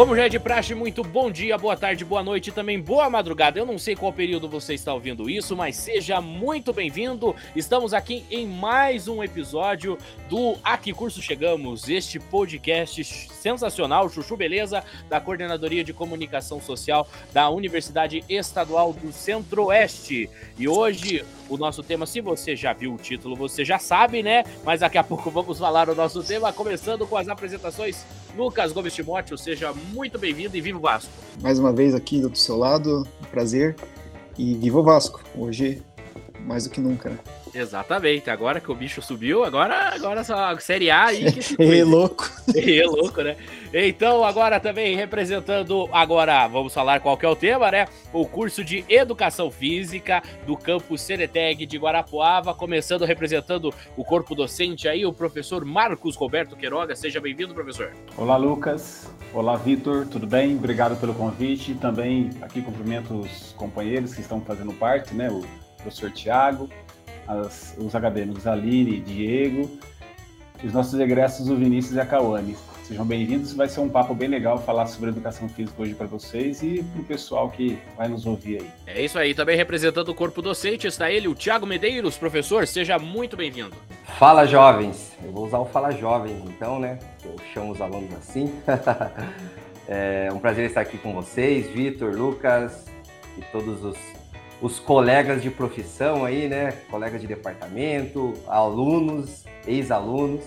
Como já é de praxe, muito bom dia, boa tarde, boa noite e também boa madrugada. Eu não sei qual período você está ouvindo isso, mas seja muito bem-vindo. Estamos aqui em mais um episódio do A Que Curso Chegamos, este podcast sensacional, Chuchu Beleza, da Coordenadoria de Comunicação Social da Universidade Estadual do Centro-Oeste. E hoje o nosso tema, se você já viu o título, você já sabe, né? Mas daqui a pouco vamos falar o nosso tema, começando com as apresentações. Lucas Gomes Timóteo, seja muito bem-vindo e viva o Vasco. Mais uma vez aqui do seu lado, prazer. E viva o Vasco. Hoje, mais do que nunca, né? Exatamente. Agora que o bicho subiu, agora, agora só Série A aí que se É louco. É louco, né? Então, agora também representando, agora vamos falar qual que é o tema, né? O curso de Educação Física do campus Cereteg de Guarapuava, começando representando o corpo docente aí, o professor Marcos Roberto Queiroga. Seja bem-vindo, professor. Olá, Lucas. Olá, Vitor. Tudo bem? Obrigado pelo convite. Também aqui cumprimento os companheiros que estão fazendo parte, né? O professor Tiago, os acadêmicos Aline, Diego, e os nossos egressos, o Vinícius e a Cauane. Sejam bem-vindos, vai ser um papo bem legal falar sobre educação física hoje para vocês e para o pessoal que vai nos ouvir aí. É isso aí, também representando o corpo docente está ele, o Tiago Medeiros, professor, seja muito bem-vindo. Fala jovens, eu vou usar o Fala Jovens então, né? Eu chamo os alunos assim. é um prazer estar aqui com vocês, Vitor, Lucas e todos os, os colegas de profissão aí, né? Colegas de departamento, alunos, ex-alunos.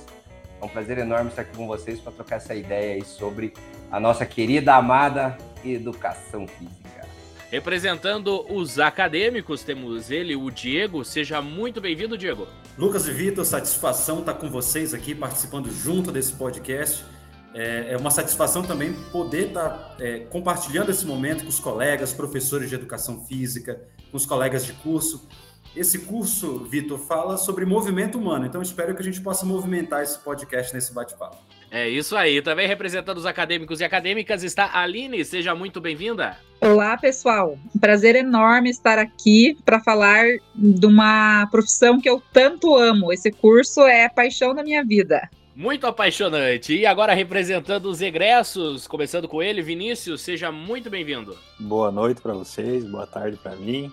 É um prazer enorme estar aqui com vocês para trocar essa ideia aí sobre a nossa querida, amada educação física. Representando os acadêmicos, temos ele, o Diego. Seja muito bem-vindo, Diego. Lucas e Vitor, satisfação estar com vocês aqui, participando junto desse podcast. É uma satisfação também poder estar é, compartilhando esse momento com os colegas, professores de educação física, com os colegas de curso. Esse curso, Vitor, fala sobre movimento humano, então espero que a gente possa movimentar esse podcast nesse bate-papo. É isso aí. Também representando os acadêmicos e acadêmicas está a Aline. Seja muito bem-vinda. Olá, pessoal. Um prazer enorme estar aqui para falar de uma profissão que eu tanto amo. Esse curso é a paixão da minha vida. Muito apaixonante. E agora representando os egressos, começando com ele, Vinícius, seja muito bem-vindo. Boa noite para vocês, boa tarde para mim.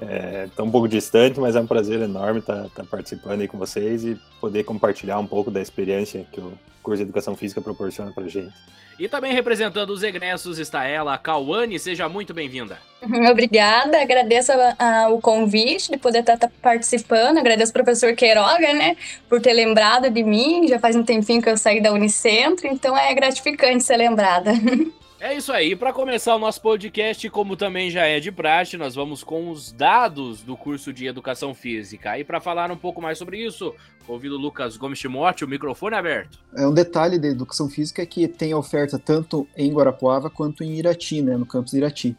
É, tá um pouco distante, mas é um prazer enorme estar tá, tá participando aí com vocês e poder compartilhar um pouco da experiência que o curso de Educação Física proporciona para gente. E também representando os egressos está ela, a Cauane, seja muito bem-vinda. Obrigada, agradeço a, a, o convite de poder estar tá, tá participando, agradeço ao professor Queiroga, né, por ter lembrado de mim, já faz um tempinho que eu saí da Unicentro, então é gratificante ser lembrada. É isso aí. Para começar o nosso podcast, como também já é de praxe, nós vamos com os dados do curso de Educação Física. E para falar um pouco mais sobre isso, convido o Lucas Gomes Timóteo, o microfone aberto. É um detalhe da Educação Física é que tem oferta tanto em Guarapuava quanto em Irati, né, no campus Irati.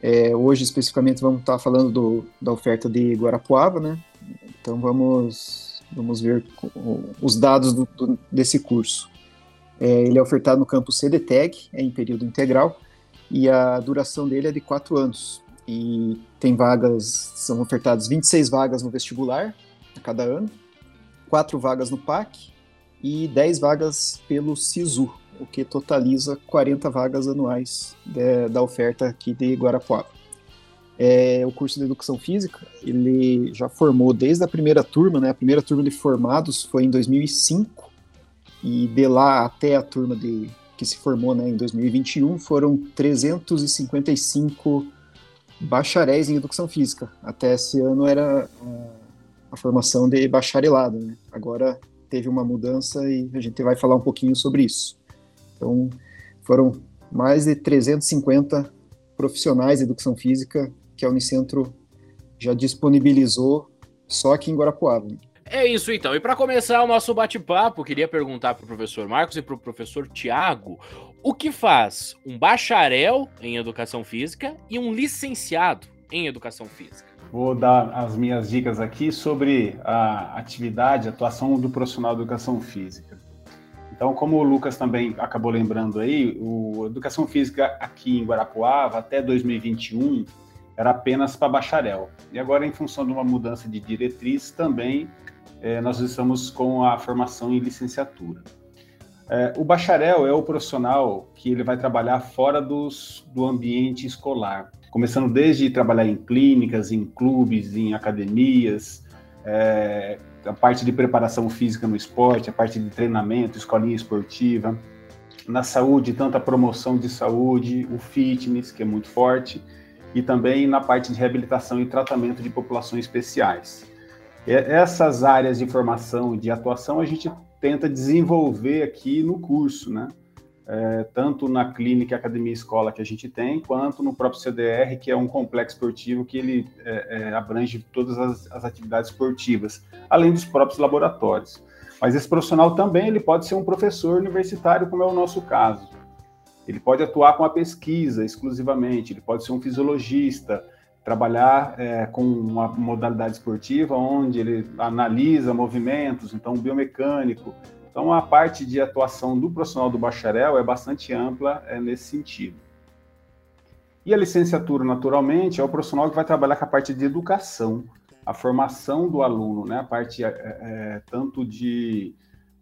É, hoje, especificamente, vamos estar falando do, da oferta de Guarapuava, né? Então, vamos, vamos ver os dados do, do, desse curso. É, ele é ofertado no campus CDTEG, é em período integral, e a duração dele é de quatro anos. E tem vagas, são ofertadas 26 vagas no vestibular a cada ano, quatro vagas no PAC e 10 vagas pelo SISU, o que totaliza 40 vagas anuais de, da oferta aqui de Guarapuava. É, o curso de Educação Física, ele já formou desde a primeira turma, né? A primeira turma de formados foi em 2005, e de lá até a turma de, que se formou né, em 2021 foram 355 bacharéis em educação física. Até esse ano era a, a formação de bacharelado. Né? Agora teve uma mudança e a gente vai falar um pouquinho sobre isso. Então, foram mais de 350 profissionais de educação física que a Unicentro já disponibilizou só aqui em Guarapuava. É isso então. E para começar o nosso bate-papo, queria perguntar para o professor Marcos e para o professor Tiago o que faz um bacharel em educação física e um licenciado em educação física. Vou dar as minhas dicas aqui sobre a atividade, a atuação do profissional de educação física. Então, como o Lucas também acabou lembrando aí, o educação física aqui em Guarapuava até 2021 era apenas para bacharel. E agora, em função de uma mudança de diretriz, também é, nós estamos com a formação em licenciatura. É, o bacharel é o profissional que ele vai trabalhar fora dos, do ambiente escolar, começando desde trabalhar em clínicas, em clubes, em academias, é, a parte de preparação física no esporte, a parte de treinamento, escolinha esportiva, na saúde, tanto a promoção de saúde, o fitness, que é muito forte, e também na parte de reabilitação e tratamento de populações especiais. Essas áreas de formação e de atuação a gente tenta desenvolver aqui no curso, né? É, tanto na clínica academia escola que a gente tem, quanto no próprio CDR, que é um complexo esportivo que ele é, é, abrange todas as, as, atividades esportivas, além dos próprios laboratórios. Mas esse profissional também ele pode ser um professor universitário, como é o nosso caso. Ele pode atuar com a pesquisa exclusivamente, ele pode ser um fisiologista, trabalhar é, com uma modalidade esportiva onde ele analisa movimentos, então biomecânico. Então a parte de atuação do profissional do bacharel é bastante ampla é, nesse sentido. E a licenciatura, naturalmente, é o profissional que vai trabalhar com a parte de educação, a formação do aluno, né? a parte é, é, tanto de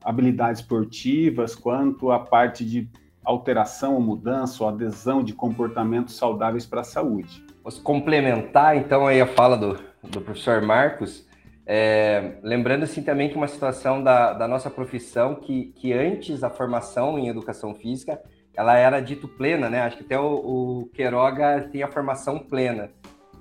habilidades esportivas quanto a parte de alteração ou mudança ou adesão de comportamentos saudáveis para a saúde. Posso complementar, então, aí a fala do, do professor Marcos, é, lembrando, assim, também que uma situação da, da nossa profissão, que, que antes a formação em educação física, ela era dito plena, né? Acho que até o, o Queiroga tem a formação plena.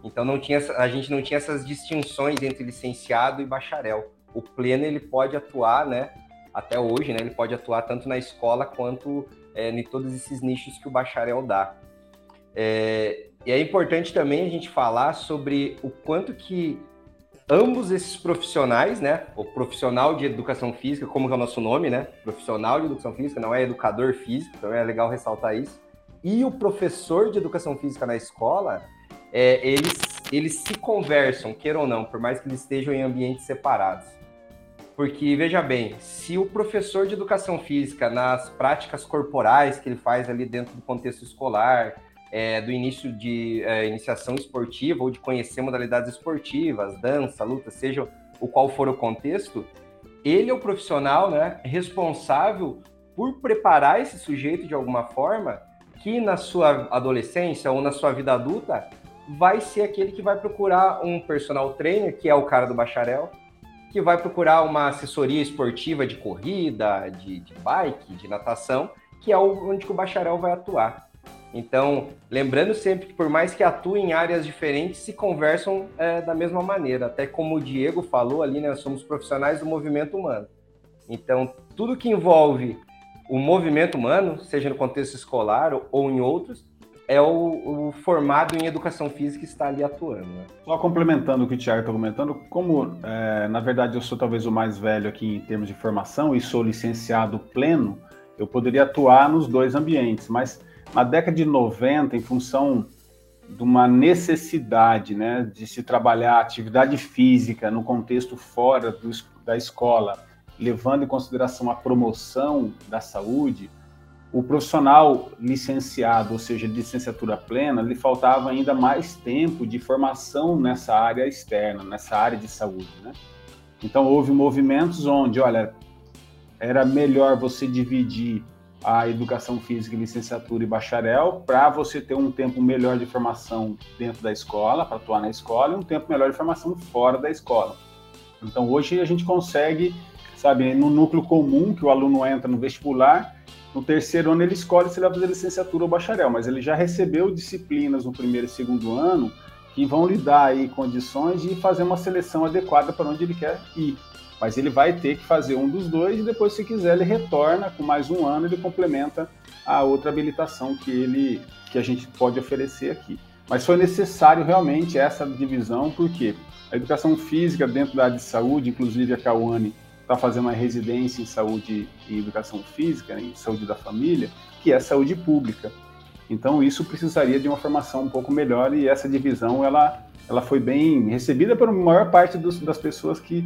Então, não tinha, a gente não tinha essas distinções entre licenciado e bacharel. O pleno, ele pode atuar, né? Até hoje, né? Ele pode atuar tanto na escola quanto é, em todos esses nichos que o bacharel dá. É, e é importante também a gente falar sobre o quanto que ambos esses profissionais, né? O profissional de educação física, como é o nosso nome, né? Profissional de educação física, não é educador físico, então é legal ressaltar isso. E o professor de educação física na escola, é, eles, eles se conversam, queira ou não, por mais que eles estejam em ambientes separados. Porque, veja bem, se o professor de educação física, nas práticas corporais que ele faz ali dentro do contexto escolar, é, do início de é, iniciação esportiva ou de conhecer modalidades esportivas, dança, luta, seja o qual for o contexto, ele é o profissional né, responsável por preparar esse sujeito de alguma forma que na sua adolescência ou na sua vida adulta vai ser aquele que vai procurar um personal trainer, que é o cara do bacharel, que vai procurar uma assessoria esportiva de corrida, de, de bike, de natação, que é onde o bacharel vai atuar. Então, lembrando sempre que por mais que atuem em áreas diferentes, se conversam é, da mesma maneira. Até como o Diego falou ali, né, somos profissionais do movimento humano. Então, tudo que envolve o movimento humano, seja no contexto escolar ou em outros, é o, o formado em educação física que está ali atuando. Né? Só complementando o que o Thiago está comentando, como é, na verdade eu sou talvez o mais velho aqui em termos de formação e sou licenciado pleno, eu poderia atuar nos dois ambientes, mas na década de 90, em função de uma necessidade né, de se trabalhar atividade física no contexto fora do, da escola, levando em consideração a promoção da saúde, o profissional licenciado, ou seja, licenciatura plena, lhe faltava ainda mais tempo de formação nessa área externa, nessa área de saúde. Né? Então, houve movimentos onde, olha, era melhor você dividir a educação física, licenciatura e bacharel, para você ter um tempo melhor de formação dentro da escola, para atuar na escola, e um tempo melhor de formação fora da escola. Então, hoje a gente consegue, sabe, no núcleo comum que o aluno entra no vestibular, no terceiro ano ele escolhe se ele vai fazer licenciatura ou bacharel, mas ele já recebeu disciplinas no primeiro e segundo ano que vão lhe dar aí condições de fazer uma seleção adequada para onde ele quer ir. Mas ele vai ter que fazer um dos dois e depois, se quiser, ele retorna com mais um ano, ele complementa a outra habilitação que ele que a gente pode oferecer aqui. Mas foi necessário realmente essa divisão, porque a educação física dentro da área de saúde, inclusive a Cauane está fazendo uma residência em saúde e educação física, em saúde da família, que é saúde pública. Então isso precisaria de uma formação um pouco melhor e essa divisão ela, ela foi bem recebida pela maior parte dos, das pessoas que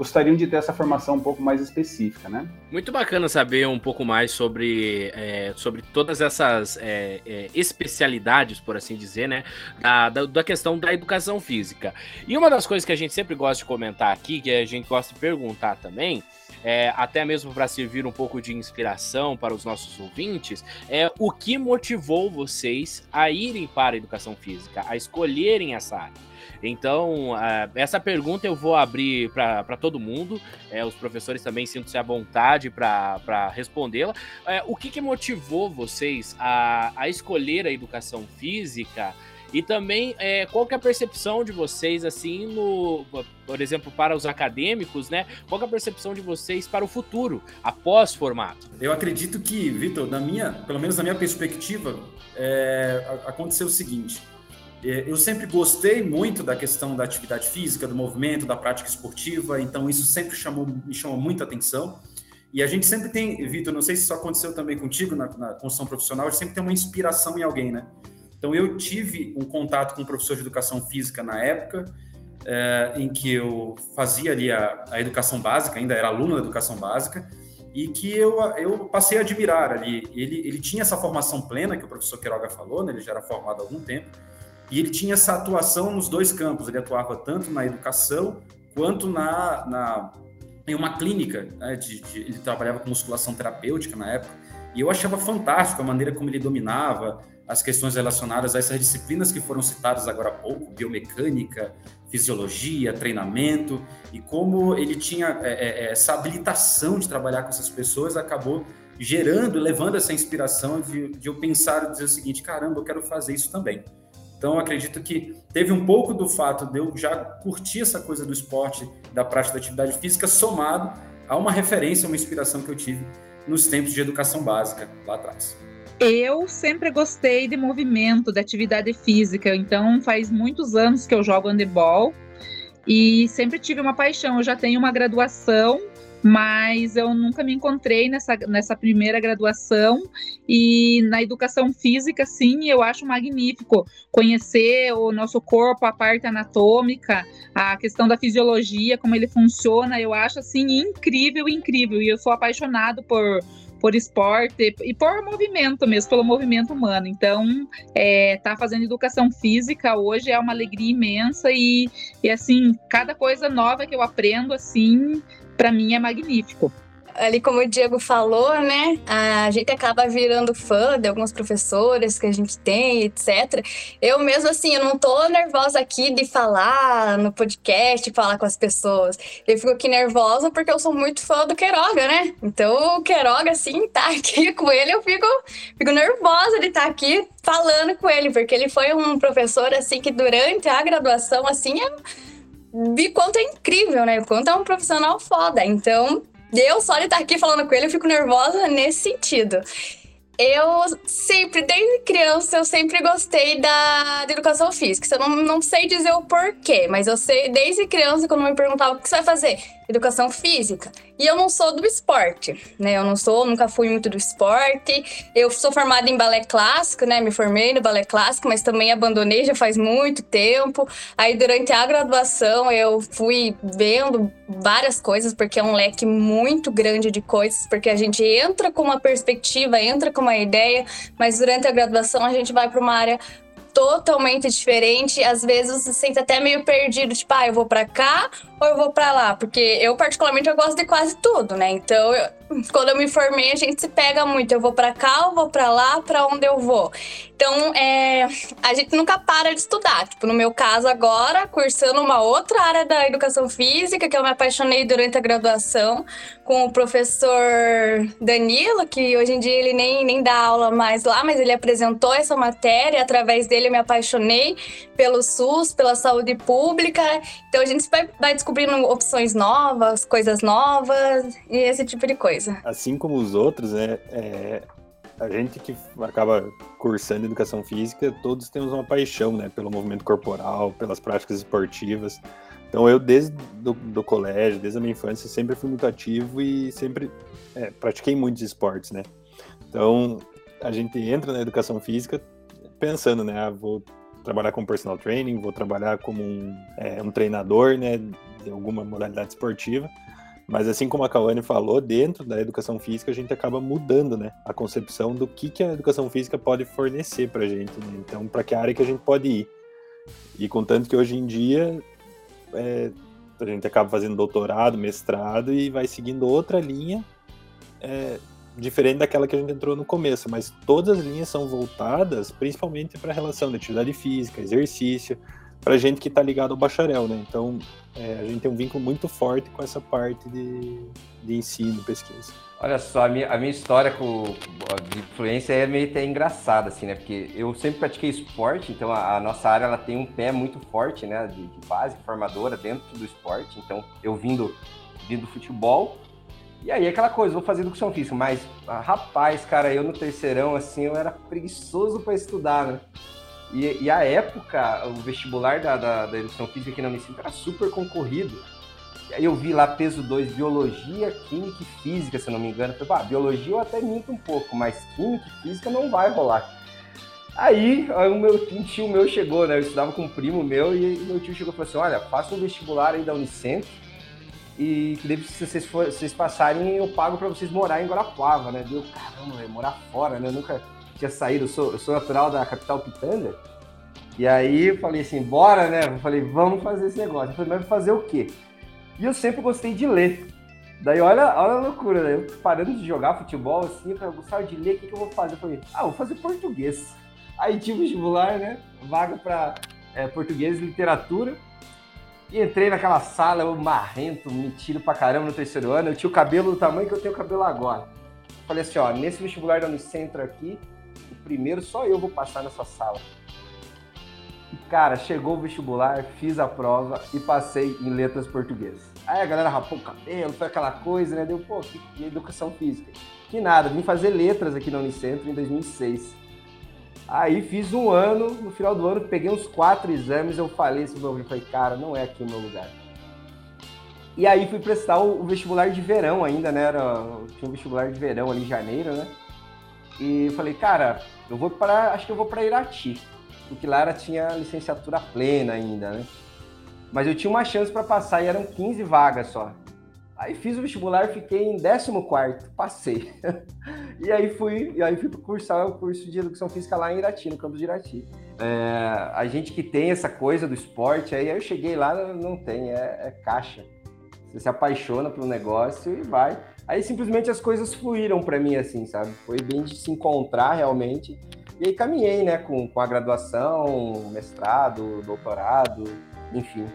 gostariam de ter essa formação um pouco mais específica, né? Muito bacana saber um pouco mais sobre, é, sobre todas essas é, é, especialidades, por assim dizer, né? Da, da, da, questão da educação física. E uma das coisas que a gente sempre gosta de comentar aqui, que a gente gosta de perguntar também, é, até mesmo para servir um pouco de inspiração para os nossos ouvintes, é o que motivou vocês a irem para a educação física, a escolherem essa área. Então, uh, essa pergunta eu vou abrir para todo mundo. É, os professores também sintam-se à vontade para respondê-la. É, o que, que, motivou vocês a, a escolher a educação física? E também, é, qual que é a percepção de vocês, assim, no, por exemplo, para os acadêmicos, né? Qual é a percepção de vocês para o futuro, após formato? Eu acredito que, Vitor, na minha, pelo menos na minha perspectiva, é, aconteceu o seguinte. É, eu sempre gostei muito da questão da atividade física, do movimento, da prática esportiva, então isso sempre chamou, me chamou muita atenção. E a gente sempre tem, Vitor, não sei se isso aconteceu também contigo na, na construção profissional, a gente sempre tem uma inspiração em alguém, né? Então eu tive um contato com um professor de educação física na época, é, em que eu fazia ali a, a, educação básica, ainda era aluno da educação básica, e que eu, eu passei a admirar ali. Ele, ele tinha essa formação plena que o professor Queiroga falou, né? ele já era formado há algum tempo, e ele tinha essa atuação nos dois campos. Ele atuava tanto na educação quanto na, na em uma clínica. Né, de, de, ele trabalhava com musculação terapêutica na época. E eu achava fantástico a maneira como ele dominava as questões relacionadas a essas disciplinas que foram citadas agora há pouco, biomecânica, fisiologia, treinamento, e como ele tinha é, é, é essa habilitação de trabalhar com essas pessoas, acabou gerando, levando essa inspiração de, de eu pensar e dizer o seguinte, caramba, eu quero fazer isso também. Então, acredito que teve um pouco do fato de eu já curtir essa coisa do esporte, da prática da atividade física, somado a uma referência, uma inspiração que eu tive nos tempos de educação básica lá atrás. Eu sempre gostei de movimento, de atividade física, então faz muitos anos que eu jogo handebol e sempre tive uma paixão. Eu já tenho uma graduação mas eu nunca me encontrei nessa, nessa primeira graduação. E na educação física, sim, eu acho magnífico conhecer o nosso corpo, a parte anatômica, a questão da fisiologia, como ele funciona, eu acho assim incrível, incrível, e eu sou apaixonado por por esporte e por movimento mesmo, pelo movimento humano. Então, é, tá fazendo educação física hoje é uma alegria imensa e, e assim, cada coisa nova que eu aprendo, assim, para mim é magnífico ali como o Diego falou, né, a gente acaba virando fã de alguns professores que a gente tem, etc. Eu mesmo, assim, eu não tô nervosa aqui de falar no podcast, falar com as pessoas. Eu fico aqui nervosa porque eu sou muito fã do Queiroga, né? Então, o Queiroga, assim, tá aqui com ele, eu fico, fico nervosa de estar tá aqui falando com ele, porque ele foi um professor, assim, que durante a graduação, assim, é vi quanto é incrível, né? Quanto é um profissional foda. Então, eu só de estar aqui falando com ele, eu fico nervosa nesse sentido. Eu sempre, desde criança, eu sempre gostei da, da educação física. Eu não, não sei dizer o porquê, mas eu sei, desde criança, quando me perguntava o que você vai fazer, educação física. E eu não sou do esporte, né? Eu não sou, nunca fui muito do esporte. Eu sou formada em balé clássico, né? Me formei no balé clássico, mas também abandonei já faz muito tempo. Aí durante a graduação eu fui vendo várias coisas, porque é um leque muito grande de coisas, porque a gente entra com uma perspectiva, entra com uma ideia, mas durante a graduação a gente vai para uma área totalmente diferente. Às vezes você se sente até meio perdido, tipo, ah, eu vou para cá ou eu vou para lá, porque eu particularmente eu gosto de quase tudo, né? Então, eu, quando eu me formei, a gente se pega muito, eu vou para cá, eu vou para lá, para onde eu vou. Então, é, a gente nunca para de estudar. Tipo, no meu caso agora, cursando uma outra área da educação física, que eu me apaixonei durante a graduação, com o professor Danilo, que hoje em dia ele nem, nem dá aula mais lá, mas ele apresentou essa matéria, através dele eu me apaixonei pelo SUS, pela saúde pública. Então, a gente vai, descobrindo opções novas, coisas novas e esse tipo de coisa. Assim como os outros, né? É, a gente que acaba cursando educação física, todos temos uma paixão, né? Pelo movimento corporal, pelas práticas esportivas. Então eu, desde do, do colégio, desde a minha infância, sempre fui muito ativo e sempre é, pratiquei muitos esportes, né? Então a gente entra na educação física pensando, né? Ah, vou trabalhar como personal training, vou trabalhar como um, é, um treinador, né, de alguma modalidade esportiva. Mas assim como a Kawane falou, dentro da educação física a gente acaba mudando, né, a concepção do que, que a educação física pode fornecer para a gente. Né? Então, para que área que a gente pode ir. E contanto que hoje em dia é, a gente acaba fazendo doutorado, mestrado e vai seguindo outra linha é, diferente daquela que a gente entrou no começo, mas todas as linhas são voltadas principalmente para a relação de atividade física, exercício, para gente que está ligado ao bacharel, né? Então é, a gente tem um vínculo muito forte com essa parte de, de ensino, pesquisa. Olha só, a minha, a minha história com, de influência é meio até engraçada, assim, né? Porque eu sempre pratiquei esporte, então a, a nossa área ela tem um pé muito forte, né? De, de, base formadora dentro do esporte. Então, eu vindo, vindo do futebol, e aí aquela coisa, vou fazer educação física, mas ah, rapaz, cara, eu no terceirão, assim, eu era preguiçoso para estudar, né? E, e, a época, o vestibular da, da, da educação física aqui na Unicentro era super concorrido. E aí eu vi lá peso 2, biologia, química e física, se não me engano. Eu falei, ah, biologia eu até minto um pouco, mas química e física não vai rolar. Aí, o meu um tio meu chegou, né? Eu estudava com um primo meu e meu tio chegou e falou assim: olha, faça um vestibular aí da Unicentro e se vocês, for, vocês passarem, eu pago para vocês morar em Guarapuava, né? Deu, caramba, morar fora, né? Eu nunca tinha saído, eu sou, eu sou natural da capital Pitanga. E aí eu falei assim, bora, né? Eu falei, vamos fazer esse negócio. Eu falei, mas fazer o quê? E eu sempre gostei de ler. Daí olha, olha a loucura, né? Eu parando de jogar futebol, assim, eu gostava de ler, o que, que eu vou fazer? Eu falei, ah, vou fazer português. Aí tive vestibular, né? Vaga para é, português e literatura. E entrei naquela sala, eu marrento, metido pra caramba no terceiro ano. Eu tinha o cabelo do tamanho que eu tenho o cabelo agora. Falei assim, ó, nesse vestibular da Unicentro aqui, o primeiro só eu vou passar nessa sala. E, cara, chegou o vestibular, fiz a prova e passei em letras portuguesas. Aí a galera rapou o cabelo, foi aquela coisa, né? Deu, pô, que, educação física. Que nada, vim fazer letras aqui na Unicentro em 2006. Aí fiz um ano, no final do ano peguei uns quatro exames, eu falei assim, eu falei, cara, não é aqui o meu lugar. E aí fui prestar o, vestibular de verão ainda, né? Era, tinha um vestibular de verão ali em janeiro, né? E falei, cara, eu vou para, acho que eu vou para Irati, porque lá era, tinha licenciatura plena ainda, né? Mas eu tinha uma chance para passar e eram 15 vagas só. Aí fiz o vestibular, fiquei em 14 passei. e aí fui, e aí fui cursar o curso de Educação Física lá em Irati, no campus de Irati. É, a gente que tem essa coisa do esporte, aí eu cheguei lá, não tem, é, é caixa. Você se apaixona pelo negócio e vai. Aí simplesmente as coisas fluíram para mim, assim, sabe? Foi bem de se encontrar realmente. E aí caminhei, né, com, com a graduação, mestrado, doutorado, enfim.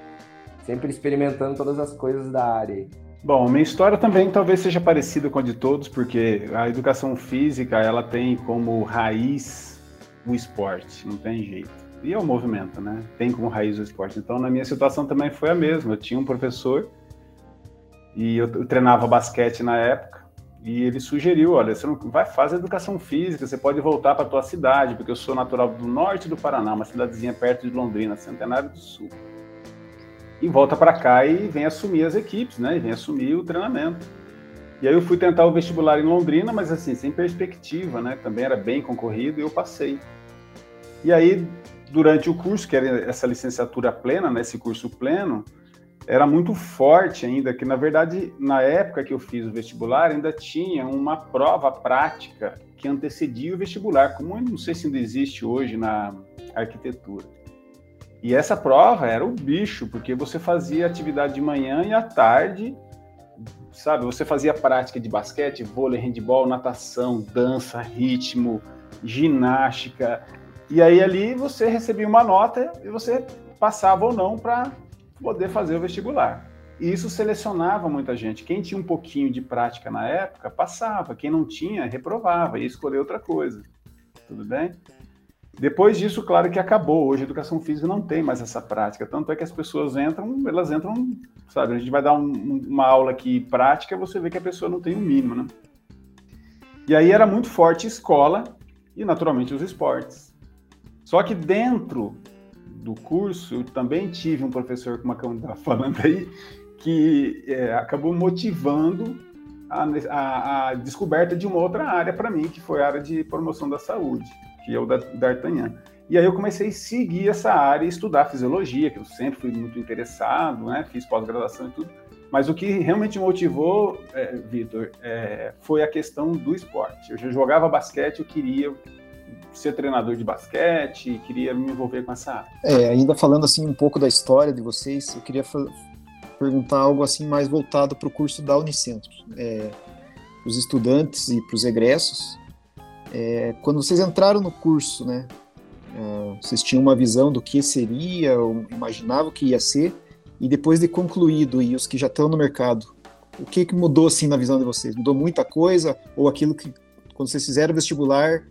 Sempre experimentando todas as coisas da área. Bom, minha história também talvez seja parecida com a de todos, porque a educação física ela tem como raiz o esporte, não tem jeito. E é o movimento, né? Tem como raiz o esporte. Então, na minha situação também foi a mesma. Eu tinha um professor e eu, treinava basquete na época e ele sugeriu, olha, você não vai fazer educação física, você pode voltar para tua cidade, porque eu sou natural do norte do Paraná, uma cidadezinha perto de Londrina, Centenário do Sul e volta para cá e vem assumir as equipes, né? E vem assumir o treinamento. E aí eu fui tentar o vestibular em Londrina, mas assim, sem perspectiva, né? Também era bem concorrido e eu passei. E aí, durante o curso, que era essa licenciatura plena, né? Esse curso pleno, era muito forte ainda, que na verdade, na época que eu fiz o vestibular, ainda tinha uma prova prática que antecedia o vestibular, como eu não sei se ainda existe hoje na arquitetura. E essa prova era o bicho, porque você fazia atividade de manhã e à tarde, sabe? Você fazia prática de basquete, vôlei, handball, natação, dança, ritmo, ginástica. E aí ali você recebia uma nota e você passava ou não para poder fazer o vestibular. E isso selecionava muita gente. Quem tinha um pouquinho de prática na época, passava. Quem não tinha, reprovava e escolheu outra coisa. Tudo bem? Depois disso, claro que acabou. Hoje a educação física não tem mais essa prática. Tanto é que as pessoas entram, elas entram, sabe? A gente vai dar um, uma aula aqui prática, você vê que a pessoa não tem o um mínimo, né? E aí era muito forte escola e, naturalmente, os esportes. Só que dentro do curso, eu também tive um professor, como a Câmara estava falando aí, que é, acabou motivando a, a, a descoberta de uma outra área para mim, que foi a área de promoção da saúde que é o da D'Artagnan. E aí eu comecei a seguir essa área e estudar fisiologia, que eu sempre fui muito interessado, né? Fiz pós-graduação e tudo. Mas o que realmente motivou, é, Vitor, é, foi a questão do esporte. Eu já jogava basquete, eu queria ser treinador de basquete, queria me envolver com essa área. É, ainda falando assim um pouco da história de vocês, eu queria perguntar algo assim mais voltado para o curso da Unicentro. É, os estudantes e para os egressos, é, quando vocês entraram no curso, né, é, vocês tinham uma visão do que seria, ou imaginavam que ia ser, e depois de concluído, e os que já estão no mercado, o que, que mudou assim na visão de vocês? Mudou muita coisa? Ou aquilo que, quando vocês fizeram o vestibular,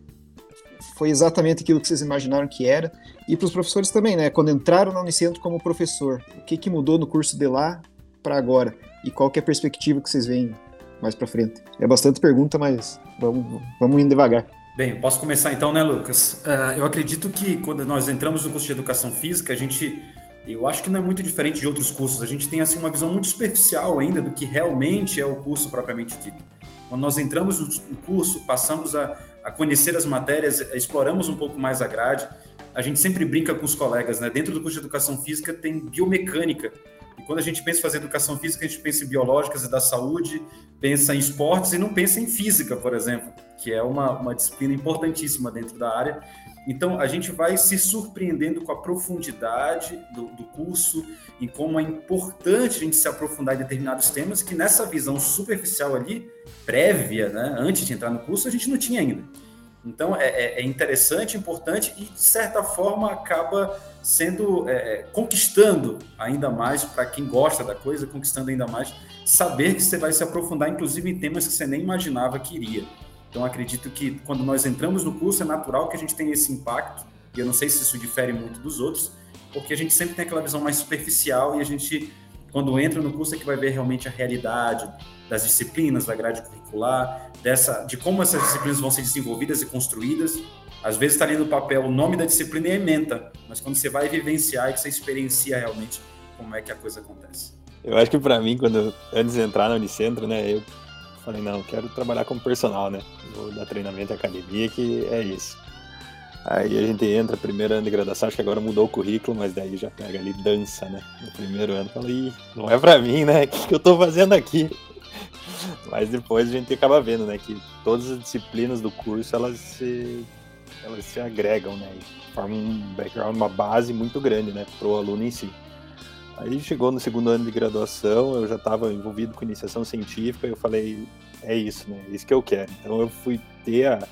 foi exatamente aquilo que vocês imaginaram que era? E para os professores também, né? Quando entraram na Unicentro como professor, o que, que mudou no curso de lá para agora? E qual que é a perspectiva que vocês veem mais para frente? É bastante pergunta, mas vamos, vamos indo devagar. Bem, posso começar então, né, Lucas? Uh, eu acredito que quando nós entramos no curso de Educação Física, a gente eu acho que não é muito diferente de outros cursos. A gente tem assim uma visão muito superficial ainda do que realmente é o curso propriamente dito. Quando nós entramos no curso, passamos a, a conhecer as matérias, exploramos um pouco mais a grade. A gente sempre brinca com os colegas, né? Dentro do curso de educação física tem biomecânica. E quando a gente pensa em fazer educação física, a gente pensa em biológicas e da saúde, pensa em esportes e não pensa em física, por exemplo, que é uma, uma disciplina importantíssima dentro da área então, a gente vai se surpreendendo com a profundidade do, do, curso e como é importante a gente se aprofundar em determinados temas que nessa visão superficial ali, prévia, né, antes de entrar no curso, a gente não tinha ainda. Então, é, é, é interessante, importante e, de certa forma, acaba sendo, é, é conquistando ainda mais, para quem gosta da coisa, conquistando ainda mais, saber que você vai se aprofundar, inclusive, em temas que você nem imaginava que iria. Então, acredito que quando nós entramos no curso, é natural que a gente tenha esse impacto, e eu não sei se isso difere muito dos outros, porque a gente sempre tem aquela visão mais superficial e a gente, quando entra no curso, é que vai ver realmente a realidade das disciplinas, da grade curricular, dessa, de como essas disciplinas vão ser desenvolvidas e construídas. Às vezes está ali no papel o nome da disciplina e ementa, mas quando você vai vivenciar e você experiencia realmente como é que a coisa acontece. Eu acho que para mim, quando antes de entrar na Unicentro, né, eu Falei, não, quero trabalhar como personal, né? Vou dar treinamento em academia, que é isso. Aí a gente entra, primeiro ano de graduação, acho que agora mudou o currículo, mas daí já pega ali dança, né? No primeiro ano, falei, não é pra mim, né? O que, que eu tô fazendo aqui? Mas depois a gente acaba vendo, né? Que todas as disciplinas do curso, elas se, elas se agregam, né? E formam um background, uma base muito grande, né? Pro aluno em si. Aí chegou no segundo ano de graduação, eu já estava envolvido com iniciação científica, eu falei, é isso, né? É isso que eu quero. Então eu fui ter a,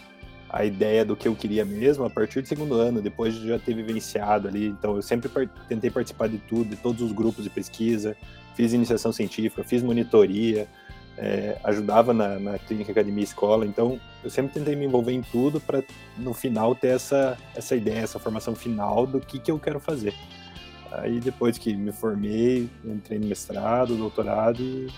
a ideia do que eu queria mesmo a partir do segundo ano, depois de já ter vivenciado ali. Então eu sempre par tentei participar de tudo, de todos os grupos de pesquisa, fiz iniciação científica, fiz monitoria, é, ajudava na, na, clínica academia escola. Então eu sempre tentei me envolver em tudo para no final ter essa, essa ideia, essa formação final do que, que eu quero fazer. Aí depois que me formei, entrei no mestrado, doutorado e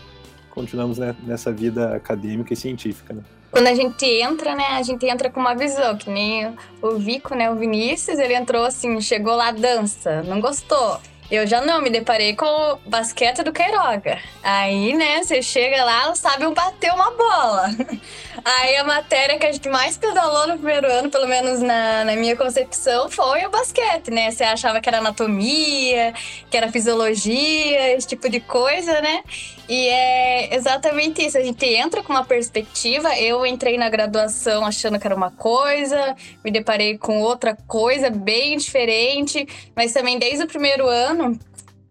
continuamos nessa vida acadêmica e científica, né? Quando a gente entra, né, a gente entra com uma visão, que nem o Vico, né, o Vinícius, ele entrou assim, chegou lá, dança, não gostou. Eu já não, me deparei com o basquete do Queiroga. Aí, né, você chega lá, sabe bater uma bola. Aí a matéria que a gente mais pedalou no primeiro ano, pelo menos na, na minha concepção, foi o basquete, né? Você achava que era anatomia, que era fisiologia, esse tipo de coisa, né? E é exatamente isso. A gente entra com uma perspectiva. Eu entrei na graduação achando que era uma coisa, me deparei com outra coisa bem diferente, mas também desde o primeiro ano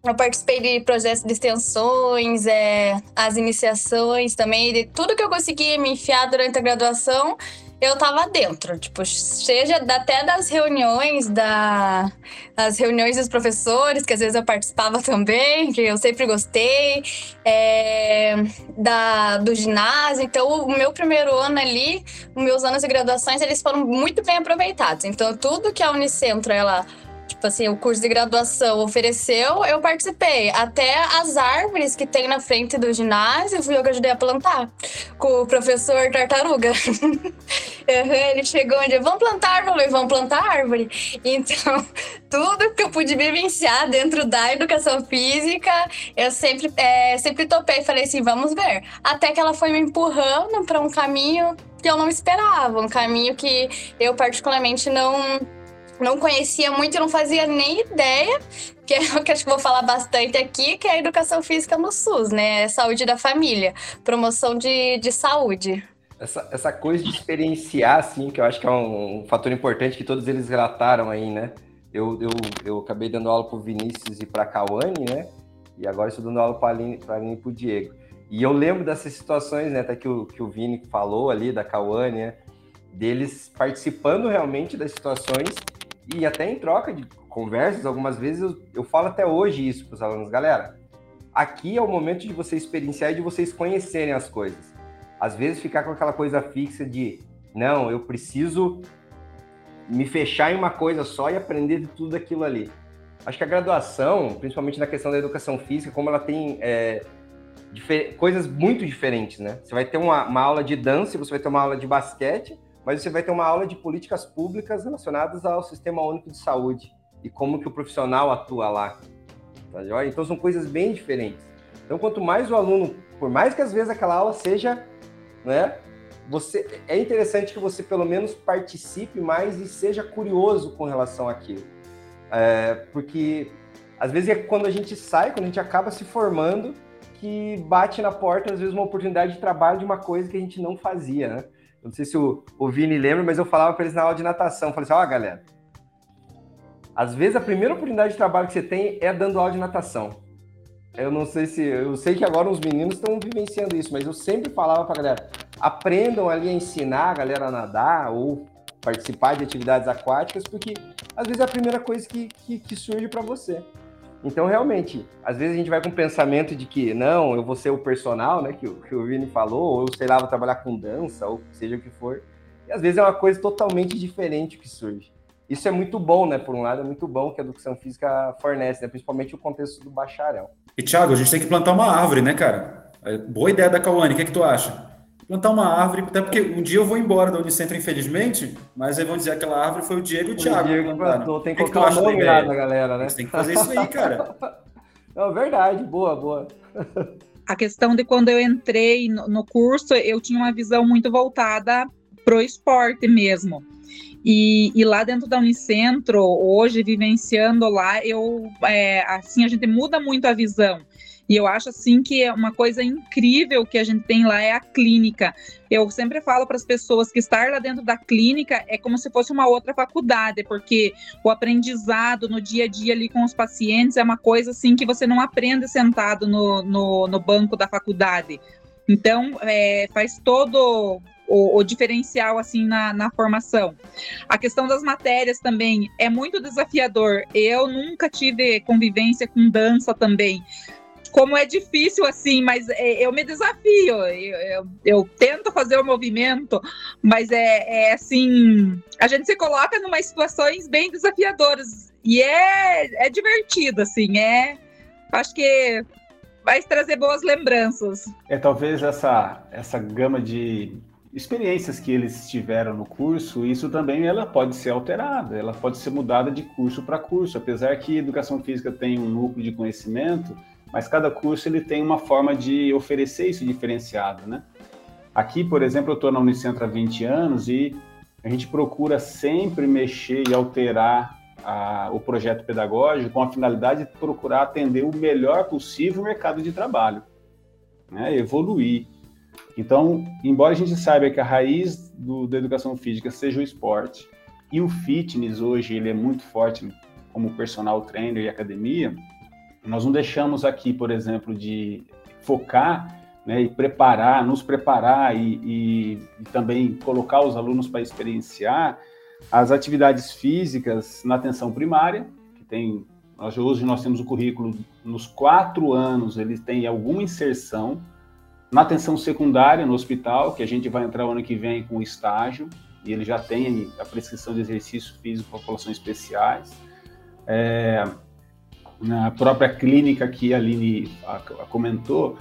eu participei de projetos de extensões, é, as iniciações também, de tudo que eu conseguia me enfiar durante a graduação, eu tava dentro, tipo, seja até das reuniões, da, das reuniões dos professores, que às vezes eu participava também, que eu sempre gostei, é, da, do ginásio. Então, o meu primeiro ano ali, os meus anos de graduações, eles foram muito bem aproveitados. Então, tudo que a Unicentro, ela assim, o curso de graduação ofereceu, eu participei. Até as árvores que tem na frente do ginásio, fui eu que ajudei a plantar. Com o professor Tartaruga. Ele chegou onde vamos plantar árvore, vamos plantar árvore. Então, tudo que eu pude vivenciar dentro da educação física, eu sempre, é, sempre topei. Falei assim, vamos ver. Até que ela foi me empurrando para um caminho que eu não esperava. Um caminho que eu particularmente não não conhecia muito, não fazia nem ideia, que é o que acho que vou falar bastante aqui, que é a educação física no SUS, né? Saúde da família, promoção de, de saúde. Essa, essa coisa de experienciar, assim, que eu acho que é um, um fator importante que todos eles relataram aí, né? Eu, eu, eu acabei dando aula para o Vinícius e para a Cauane, né? e agora estou dando aula para a Aline e para o Diego. E eu lembro dessas situações, né, até que o, que o Vini falou ali, da Cauane, né, deles participando realmente das situações e até em troca de conversas, algumas vezes eu, eu falo até hoje isso para os alunos, galera, aqui é o momento de vocês experienciar e de vocês conhecerem as coisas. Às vezes ficar com aquela coisa fixa de, não, eu preciso me fechar em uma coisa só e aprender de tudo aquilo ali. Acho que a graduação, principalmente na questão da educação física, como ela tem é, coisas muito diferentes, né? Você vai ter uma, uma aula de dança, você vai ter uma aula de basquete, mas você vai ter uma aula de políticas públicas relacionadas ao Sistema Único de Saúde e como que o profissional atua lá. Tá então são coisas bem diferentes. Então quanto mais o aluno, por mais que às vezes aquela aula seja, né, você é interessante que você pelo menos participe mais e seja curioso com relação àquilo. É, porque às vezes é quando a gente sai, quando a gente acaba se formando, que bate na porta, às vezes, uma oportunidade de trabalho de uma coisa que a gente não fazia, né? Eu não sei se o, o Vini lembra, mas eu falava para eles na aula de natação, eu falei assim, ó, oh, galera, às vezes a primeira oportunidade de trabalho que você tem é dando aula de natação. Eu não sei se. Eu sei que agora os meninos estão vivenciando isso, mas eu sempre falava para galera: aprendam ali a ensinar a galera a nadar ou participar de atividades aquáticas, porque às vezes é a primeira coisa que, que, que surge para você. Então, realmente, às vezes a gente vai com o pensamento de que, não, eu vou ser o personal, né, que, que o Vini falou, ou sei lá, vou trabalhar com dança, ou seja o que for. E às vezes é uma coisa totalmente diferente que surge. Isso é muito bom, né? Por um lado, é muito bom que a educação física fornece, né? principalmente o contexto do bacharel. E, Thiago, a gente tem que plantar uma árvore, né, cara? É boa ideia da Cauane, o que, é que tu acha? Plantar uma árvore, até porque um dia eu vou embora da Unicentro, infelizmente, mas aí vão dizer que aquela árvore foi o Diego e o Thiago. O Diego plantou, tem que, que colocar o nome lá da galera, né? Você tem que fazer isso aí, cara. Não, verdade, boa, boa. A questão de quando eu entrei no, no curso, eu tinha uma visão muito voltada pro esporte mesmo. E, e, lá dentro da Unicentro, hoje, vivenciando lá, eu, é, assim, a gente muda muito a visão. E eu acho assim que é uma coisa incrível que a gente tem lá é a clínica. Eu sempre falo para as pessoas que estar lá dentro da clínica é como se fosse uma outra faculdade, porque o aprendizado no dia a dia ali com os pacientes é uma coisa assim que você não aprende sentado no, no, no banco da faculdade. Então, é, faz todo o, o, diferencial assim na, na formação. A questão das matérias também é muito desafiador. Eu nunca tive convivência com dança também, como é difícil assim, mas é, eu me desafio, eu, eu, eu, tento fazer o movimento, mas é, é assim, a gente se coloca em situações bem desafiadoras e é, é divertido, assim, é, acho que vai trazer boas lembranças. É talvez essa, essa gama de experiências que eles tiveram no curso, isso também ela pode ser alterada, ela pode ser mudada de curso para curso, apesar que educação física tem um núcleo de conhecimento, mas cada curso ele tem uma forma de oferecer isso diferenciado, né? Aqui, por exemplo, eu estou na Unicentro há 20 anos e a gente procura sempre mexer e alterar a, o projeto pedagógico com a finalidade de procurar atender o melhor possível o mercado de trabalho, né? evoluir. Então, embora a gente saiba que a raiz do, da educação física seja o esporte e o fitness hoje ele é muito forte como personal trainer e academia, nós não deixamos aqui, por exemplo, de focar né, e preparar, nos preparar e, e, e também colocar os alunos para experienciar as atividades físicas na atenção primária, que tem, nós, hoje nós temos o currículo nos quatro anos, ele tem alguma inserção, na atenção secundária no hospital, que a gente vai entrar o ano que vem com o estágio, e ele já tem a prescrição de exercício físico para populações especiais. É, na própria clínica que a Aline comentou,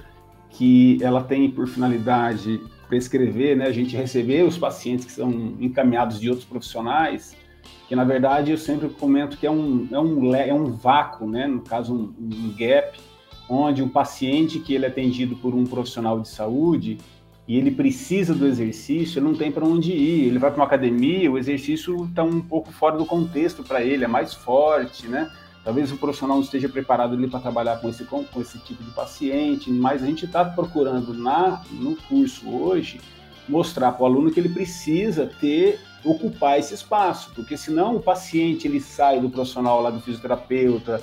que ela tem por finalidade prescrever, né, a gente receber os pacientes que são encaminhados de outros profissionais, que na verdade eu sempre comento que é um, é um, é um vácuo, né, no caso um, um gap, onde um paciente que ele é atendido por um profissional de saúde e ele precisa do exercício, ele não tem para onde ir, ele vai para uma academia, o exercício está um pouco fora do contexto para ele, é mais forte, né? Talvez o profissional não esteja preparado ali para trabalhar com esse, com, esse tipo de paciente, mas a gente está procurando na, no curso hoje mostrar para o aluno que ele precisa ter, ocupar esse espaço, porque senão o paciente ele sai do profissional lá do fisioterapeuta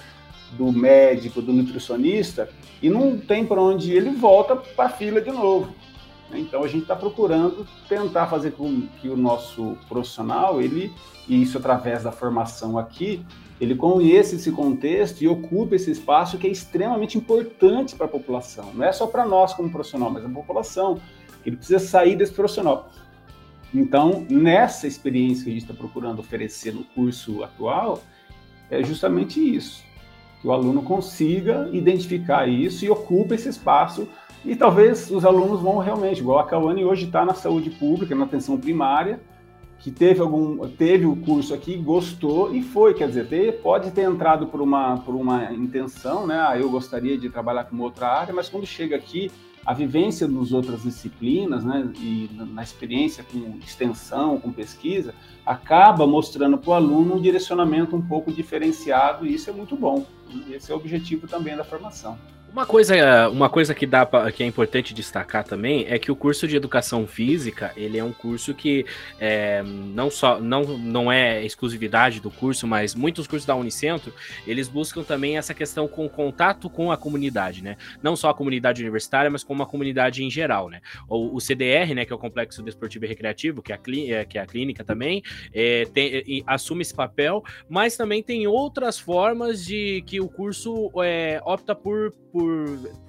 do médico, do nutricionista, e não tem para onde ele volta para a fila de novo. Então a gente está procurando tentar fazer com que o nosso profissional, ele, e isso através da formação aqui, ele conheça esse contexto e ocupe esse espaço que é extremamente importante para a população. Não é só para nós como profissional, mas a população. Ele precisa sair desse profissional. Então, nessa experiência que a gente está procurando oferecer no curso atual, é justamente isso. Que o aluno consiga identificar isso e ocupe esse espaço. E talvez os alunos vão realmente, igual a Cauane hoje está na saúde pública, na atenção primária, que teve algum teve o curso aqui, gostou e foi, quer dizer, ter, pode ter entrado por uma por uma intenção, né? Ah, eu gostaria de trabalhar com outra área, mas quando chega aqui, a vivência nas outras disciplinas, né, e na experiência com extensão, com pesquisa, acaba mostrando para o aluno um direcionamento um pouco diferenciado e isso é muito bom. Esse é o objetivo também da formação. Uma coisa, uma coisa que dá pra, que é importante destacar também é que o curso de educação física ele é um curso que é, não só não, não é exclusividade do curso, mas muitos cursos da Unicentro eles buscam também essa questão com contato com a comunidade, né? Não só a comunidade universitária, mas com uma comunidade em geral, né? O, o CDR, né, que é o Complexo Desportivo e Recreativo, que é a, é, que é a clínica também, é, tem, assume esse papel, mas também tem outras formas de que o curso é, opta por por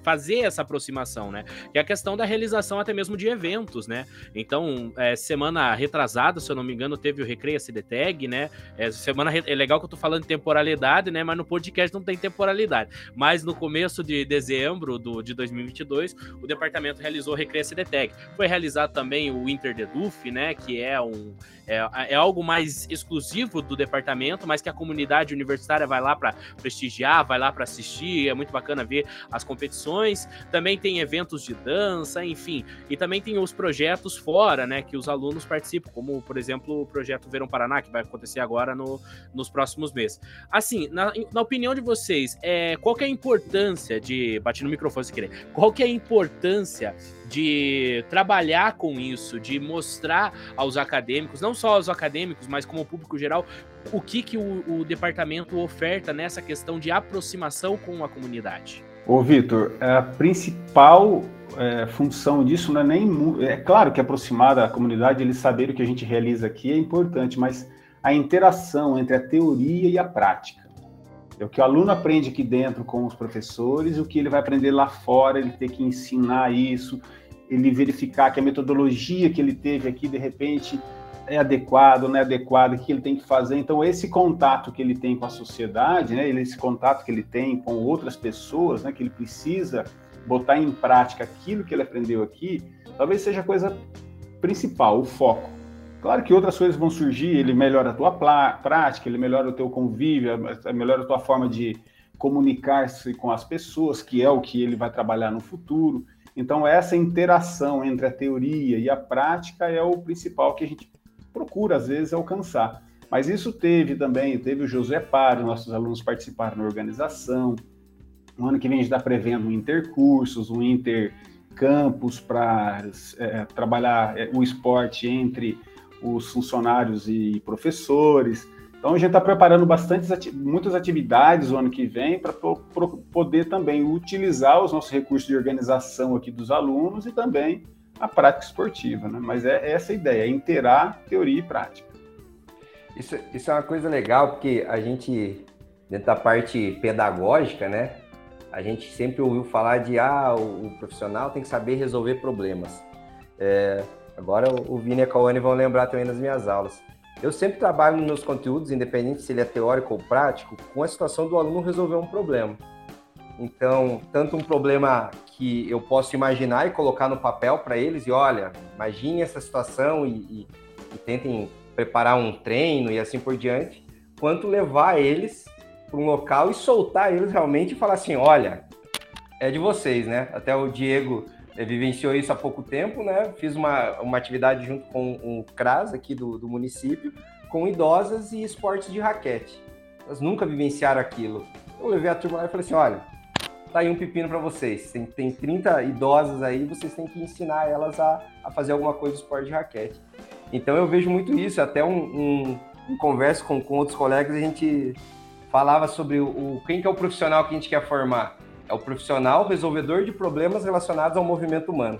fazer essa aproximação, né? É a questão da realização até mesmo de eventos, né? Então, é, semana retrasada, se eu não me engano, teve o Recreia CDTag, né? É, semana é legal que eu tô falando de temporalidade, né? Mas no podcast não tem temporalidade. Mas no começo de dezembro do, de 2022, o departamento realizou o Recreia CDTag. Foi realizado também o Inter Deduf, né? Que é um é, é algo mais exclusivo do departamento, mas que a comunidade universitária vai lá para prestigiar, vai lá para assistir. É muito bacana ver as competições. Também tem eventos de dança, enfim. E também tem os projetos fora, né? Que os alunos participam, como, por exemplo, o projeto Verão Paraná, que vai acontecer agora no, nos próximos meses. Assim, na, na opinião de vocês, é, qual que é a importância de. Bati no microfone se querer. Qual que é a importância de trabalhar com isso, de mostrar aos acadêmicos, não só aos acadêmicos, mas como público geral, o que, que o, o departamento oferta nessa questão de aproximação com a comunidade? Ô, Vitor, a principal é, função disso não é nem. É claro que aproximar da comunidade, eles saberem o que a gente realiza aqui é importante, mas a interação entre a teoria e a prática. É o que o aluno aprende aqui dentro com os professores, o que ele vai aprender lá fora, ele ter que ensinar isso, ele verificar que a metodologia que ele teve aqui, de repente, é adequado, não é adequado, o que ele tem que fazer. Então, esse contato que ele tem com a sociedade, né, esse contato que ele tem com outras pessoas, né, que ele precisa botar em prática aquilo que ele aprendeu aqui, talvez seja a coisa principal, o foco. Claro que outras coisas vão surgir, ele melhora a tua prática, ele melhora o teu convívio, melhora a tua forma de comunicar-se com as pessoas, que é o que ele vai trabalhar no futuro. Então, essa interação entre a teoria e a prática é o principal que a gente procura, às vezes, alcançar. Mas isso teve também, teve o Josué Paro, nossos alunos participaram na organização. No ano que vem a gente está prevendo um intercursos, um intercampus para é, trabalhar é, o esporte entre os funcionários e professores. Então a gente está preparando bastante muitas atividades o ano que vem para poder também utilizar os nossos recursos de organização aqui dos alunos e também a prática esportiva, né? Mas é essa a ideia, é inteirar teoria e prática. Isso, isso é uma coisa legal, porque a gente, dentro da parte pedagógica, né? A gente sempre ouviu falar de, ah, o, o profissional tem que saber resolver problemas. É, agora o Vini e a Cauane vão lembrar também nas minhas aulas. Eu sempre trabalho nos meus conteúdos, independente se ele é teórico ou prático, com a situação do aluno resolver um problema. Então, tanto um problema que eu posso imaginar e colocar no papel para eles, e olha, imagine essa situação e, e, e, tentem preparar um treino e assim por diante, quanto levar eles para um local e soltar eles realmente e falar assim: olha, é de vocês, né? Até o Diego ele vivenciou isso há pouco tempo, né? Fiz uma, uma atividade junto com o CRAS aqui do, do município, com idosas e esportes de raquete. Elas nunca vivenciaram aquilo. Eu levei a turma lá e falei assim: olha, tá aí um pepino para vocês. Tem, tem 30 idosas aí, vocês têm que ensinar elas a, a fazer alguma coisa de esporte de raquete. Então eu vejo muito isso, até um, um, um converso com, com outros colegas, a gente falava sobre o, o, quem que é o profissional que a gente quer formar. É o profissional resolvedor de problemas relacionados ao movimento humano.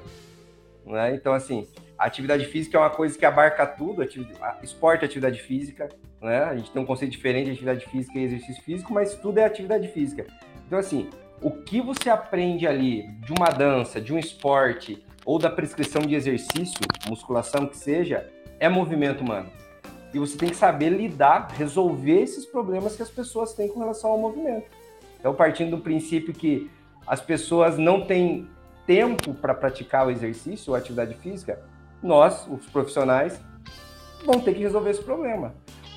Né? Então, assim, a atividade física é uma coisa que abarca tudo, atividade, esporte é atividade física, né? A gente tem um conceito diferente de atividade física e exercício físico, mas tudo é atividade física. Então, assim, o que você aprende ali de uma dança, de um esporte ou da prescrição de exercício, musculação que seja, é movimento humano. E você tem que saber lidar, resolver esses problemas que as pessoas têm com relação ao movimento. Então, partindo do princípio que as pessoas não têm tempo para praticar o exercício ou atividade física, nós, os profissionais, vamos ter que resolver esse problema.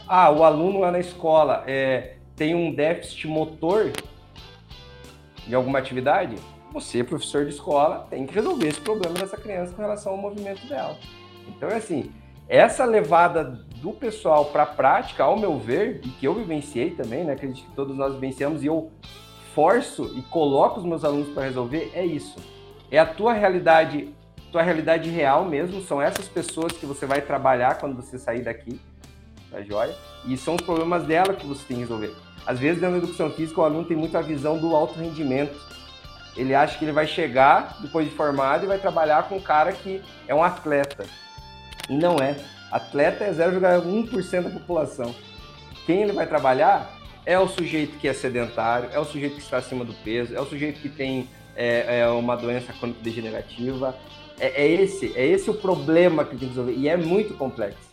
Ah, o aluno lá na escola é, tem um déficit motor de alguma atividade, você, professor de escola, tem que resolver esse problema dessa criança com relação ao movimento dela. Então, é assim, essa levada do pessoal para a prática, ao meu ver, e que eu vivenciei também, né, acredito que todos nós vivenciamos, e eu forço e coloco os meus alunos para resolver, é isso. É a tua realidade, tua realidade real mesmo, são essas pessoas que você vai trabalhar quando você sair daqui, tá joia? E são os problemas dela que você tem que resolver. Às vezes, dentro da educação física, o aluno tem muita visão do alto rendimento. Ele acha que ele vai chegar depois de formado e vai trabalhar com um cara que é um atleta. E não é. Atleta é 0,1% da população. Quem ele vai trabalhar é o sujeito que é sedentário, é o sujeito que está acima do peso, é o sujeito que tem é, é uma doença crônica degenerativa. É, é, esse, é esse o problema que tem que resolver. E é muito complexo.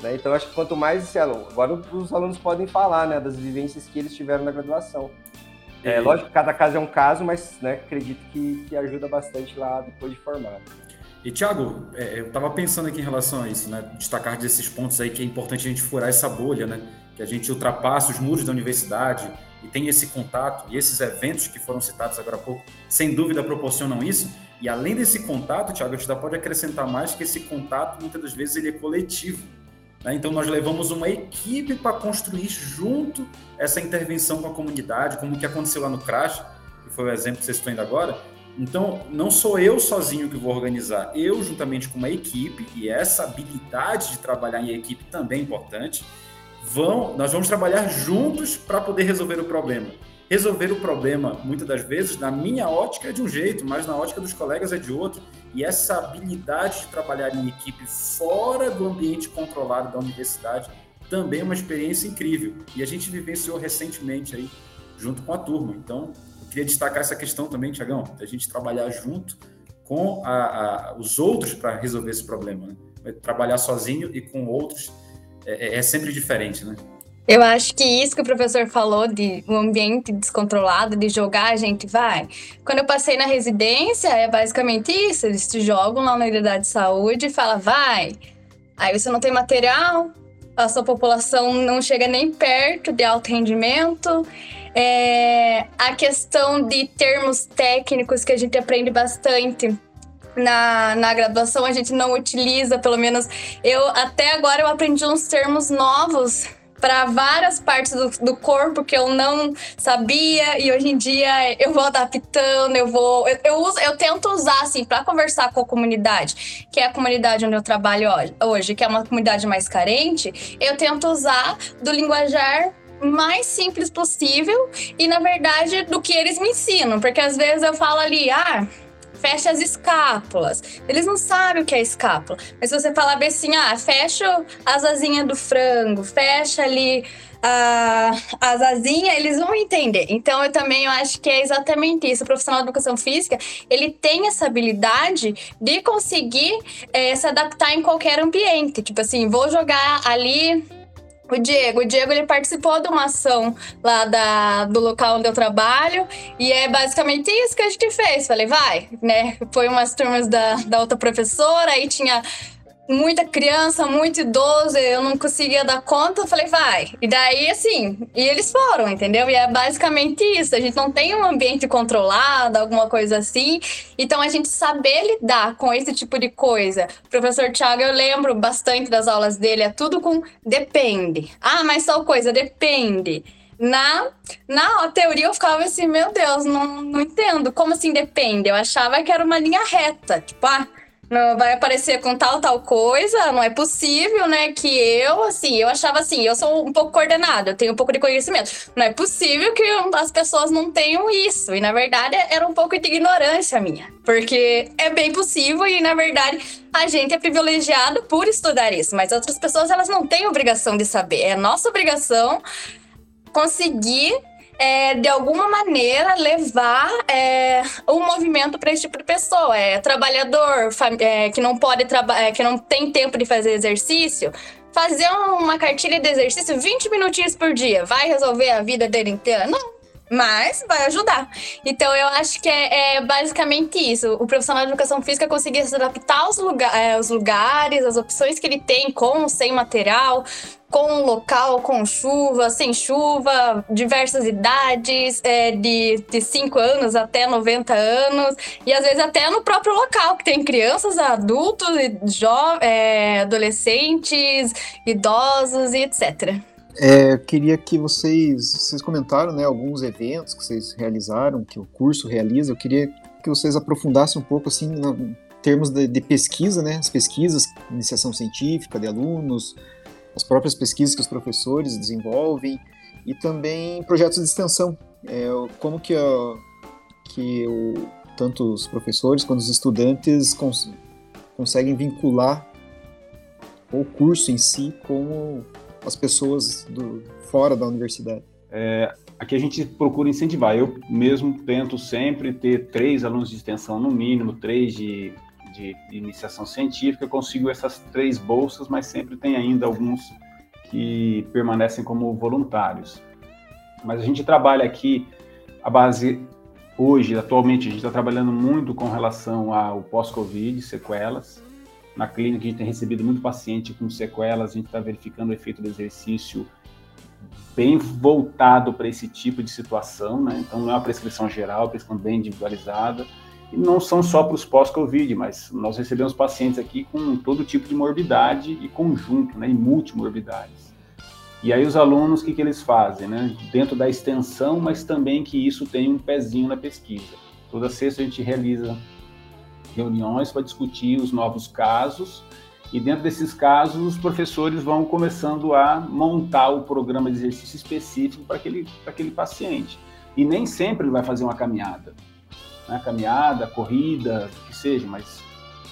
Né? Então, acho que quanto mais esse aluno. Agora, os alunos podem falar né, das vivências que eles tiveram na graduação. É, lógico que cada caso é um caso, mas né, acredito que, que ajuda bastante lá depois de formado. E, Thiago, é, eu estava pensando aqui em relação a isso, né? Destacar desses pontos aí que é importante a gente furar essa bolha, né? Que a gente ultrapasse os muros da universidade e tem esse contato e esses eventos que foram citados agora há pouco, sem dúvida proporcionam isso. E além desse contato, Thiago, a gente ainda pode acrescentar mais que esse contato, muitas das vezes, ele é coletivo. Né? Então, nós levamos uma equipe para construir junto essa intervenção com a comunidade, como o que aconteceu lá no Crash, que foi o exemplo que vocês estão indo agora. Então, não sou eu sozinho que vou organizar, eu juntamente com uma equipe, e essa habilidade de trabalhar em equipe também é importante, vão, nós vamos trabalhar juntos para poder resolver o problema. Resolver o problema, muitas das vezes, na minha ótica é de um jeito, mas na ótica dos colegas é de outro. E essa habilidade de trabalhar em equipe fora do ambiente controlado da universidade também é uma experiência incrível. E a gente vivenciou recentemente aí, junto com a turma. Então, eu queria destacar essa questão também, Tiagão, da gente trabalhar junto com a, a, os outros para resolver esse problema. Né? Trabalhar sozinho e com outros é, é, é sempre diferente, né? Eu acho que isso que o professor falou de um ambiente descontrolado, de jogar, a gente vai. Quando eu passei na residência, é basicamente isso. Eles te jogam lá na unidade de saúde e falam, vai. Aí você não tem material, a sua população não chega nem perto de alto rendimento. É, a questão de termos técnicos que a gente aprende bastante na, na graduação a gente não utiliza, pelo menos eu até agora eu aprendi uns termos novos para várias partes do, do, corpo que eu não sabia e hoje em dia eu vou adaptando, eu vou eu, eu uso, eu tento usar assim para conversar com a comunidade, que é a comunidade onde eu trabalho hoje, que é uma comunidade mais carente, eu tento usar do linguajar mais simples possível e na verdade do que eles me ensinam, porque às vezes eu falo ali, ah, fecha as escápulas. Eles não sabem o que é escápula. Mas se você falar bem assim, ah, fecha as asinhas do frango, fecha ali a, as asinhas, eles vão entender. Então, eu também eu acho que é exatamente isso. O profissional de educação física, ele tem essa habilidade de conseguir é, se adaptar em qualquer ambiente. Tipo assim, vou jogar ali o Diego. O Diego ele participou de uma ação lá da, do local onde eu trabalho e é basicamente isso que a gente fez. Falei, vai, né? Foi umas turmas da, da outra professora, aí tinha muita criança, muito idoso, eu não conseguia dar conta, eu falei, vai. E daí, assim, e eles foram, entendeu? E é basicamente isso. A gente não tem um ambiente controlado, alguma coisa assim. Então, a gente saber lidar com esse tipo de coisa. O professor Thiago, eu lembro bastante das aulas dele, é tudo com depende. Ah, mas tal coisa, depende. Na, na teoria eu ficava assim, meu Deus, não, não entendo. Como assim depende? Eu achava que era uma linha reta. Tipo, ah, vai aparecer com tal, tal coisa, não é possível, né? Que eu, assim, eu achava assim, eu sou um pouco coordenada, eu tenho um pouco de conhecimento. Não é possível que as pessoas não tenham isso. E na verdade era um pouco de ignorância minha. Porque é bem possível e na verdade a gente é privilegiado por estudar isso. Mas outras pessoas, elas não têm obrigação de saber. É nossa obrigação conseguir é, de alguma maneira, levar é, um movimento para esse tipo de pessoa. É trabalhador é, que não pode trabalhar, é, que não tem tempo de fazer exercício. Fazer uma cartilha de exercício 20 minutinhos por dia vai resolver a vida dele inteira? Não. Mas vai ajudar. Então, eu acho que é, é basicamente isso. O profissional de educação física conseguir se adaptar aos, lugar, é, lugares, as opções que ele tem com ou sem material, com local, com chuva, sem chuva, diversas idades, é, de, de 5 anos até 90 anos, e às vezes até no próprio local, que tem crianças, adultos, é, adolescentes, idosos e etc. É, eu queria que vocês, vocês comentaram, né, alguns eventos que vocês realizaram, que o curso realiza, eu queria que vocês aprofundassem um pouco, assim, em termos de, de pesquisa, né, as pesquisas, iniciação científica de alunos, as próprias pesquisas que os professores desenvolvem e também projetos de extensão. É, como que, a, que o, tanto os professores quanto os estudantes cons, conseguem vincular o curso em si com as pessoas do, fora da universidade. É, aqui a gente procura incentivar. Eu mesmo tento sempre ter três alunos de extensão no mínimo, três de de, iniciação científica, consigo essas três bolsas, mas sempre tem ainda alguns que permanecem como voluntários. Mas a gente trabalha aqui a base hoje, atualmente, a gente está trabalhando muito com relação ao pós-Covid, sequelas. Na clínica, a gente tem recebido muito paciente com sequelas, a gente está verificando o efeito do exercício bem voltado para esse tipo de situação, né? Então, não é uma prescrição geral, é uma prescrição bem individualizada. Não são só para os pós-Covid, mas nós recebemos pacientes aqui com todo tipo de morbidade e conjunto, né, e multimorbidades. E aí os alunos, o que, que eles fazem? Né? Dentro da extensão, mas também que isso tem um pezinho na pesquisa. Toda sexta a gente realiza reuniões para discutir os novos casos e dentro desses casos os professores vão começando a montar o programa de exercício específico para aquele, para aquele paciente. E nem sempre ele vai fazer uma caminhada né, caminhada, corrida, o que seja, mas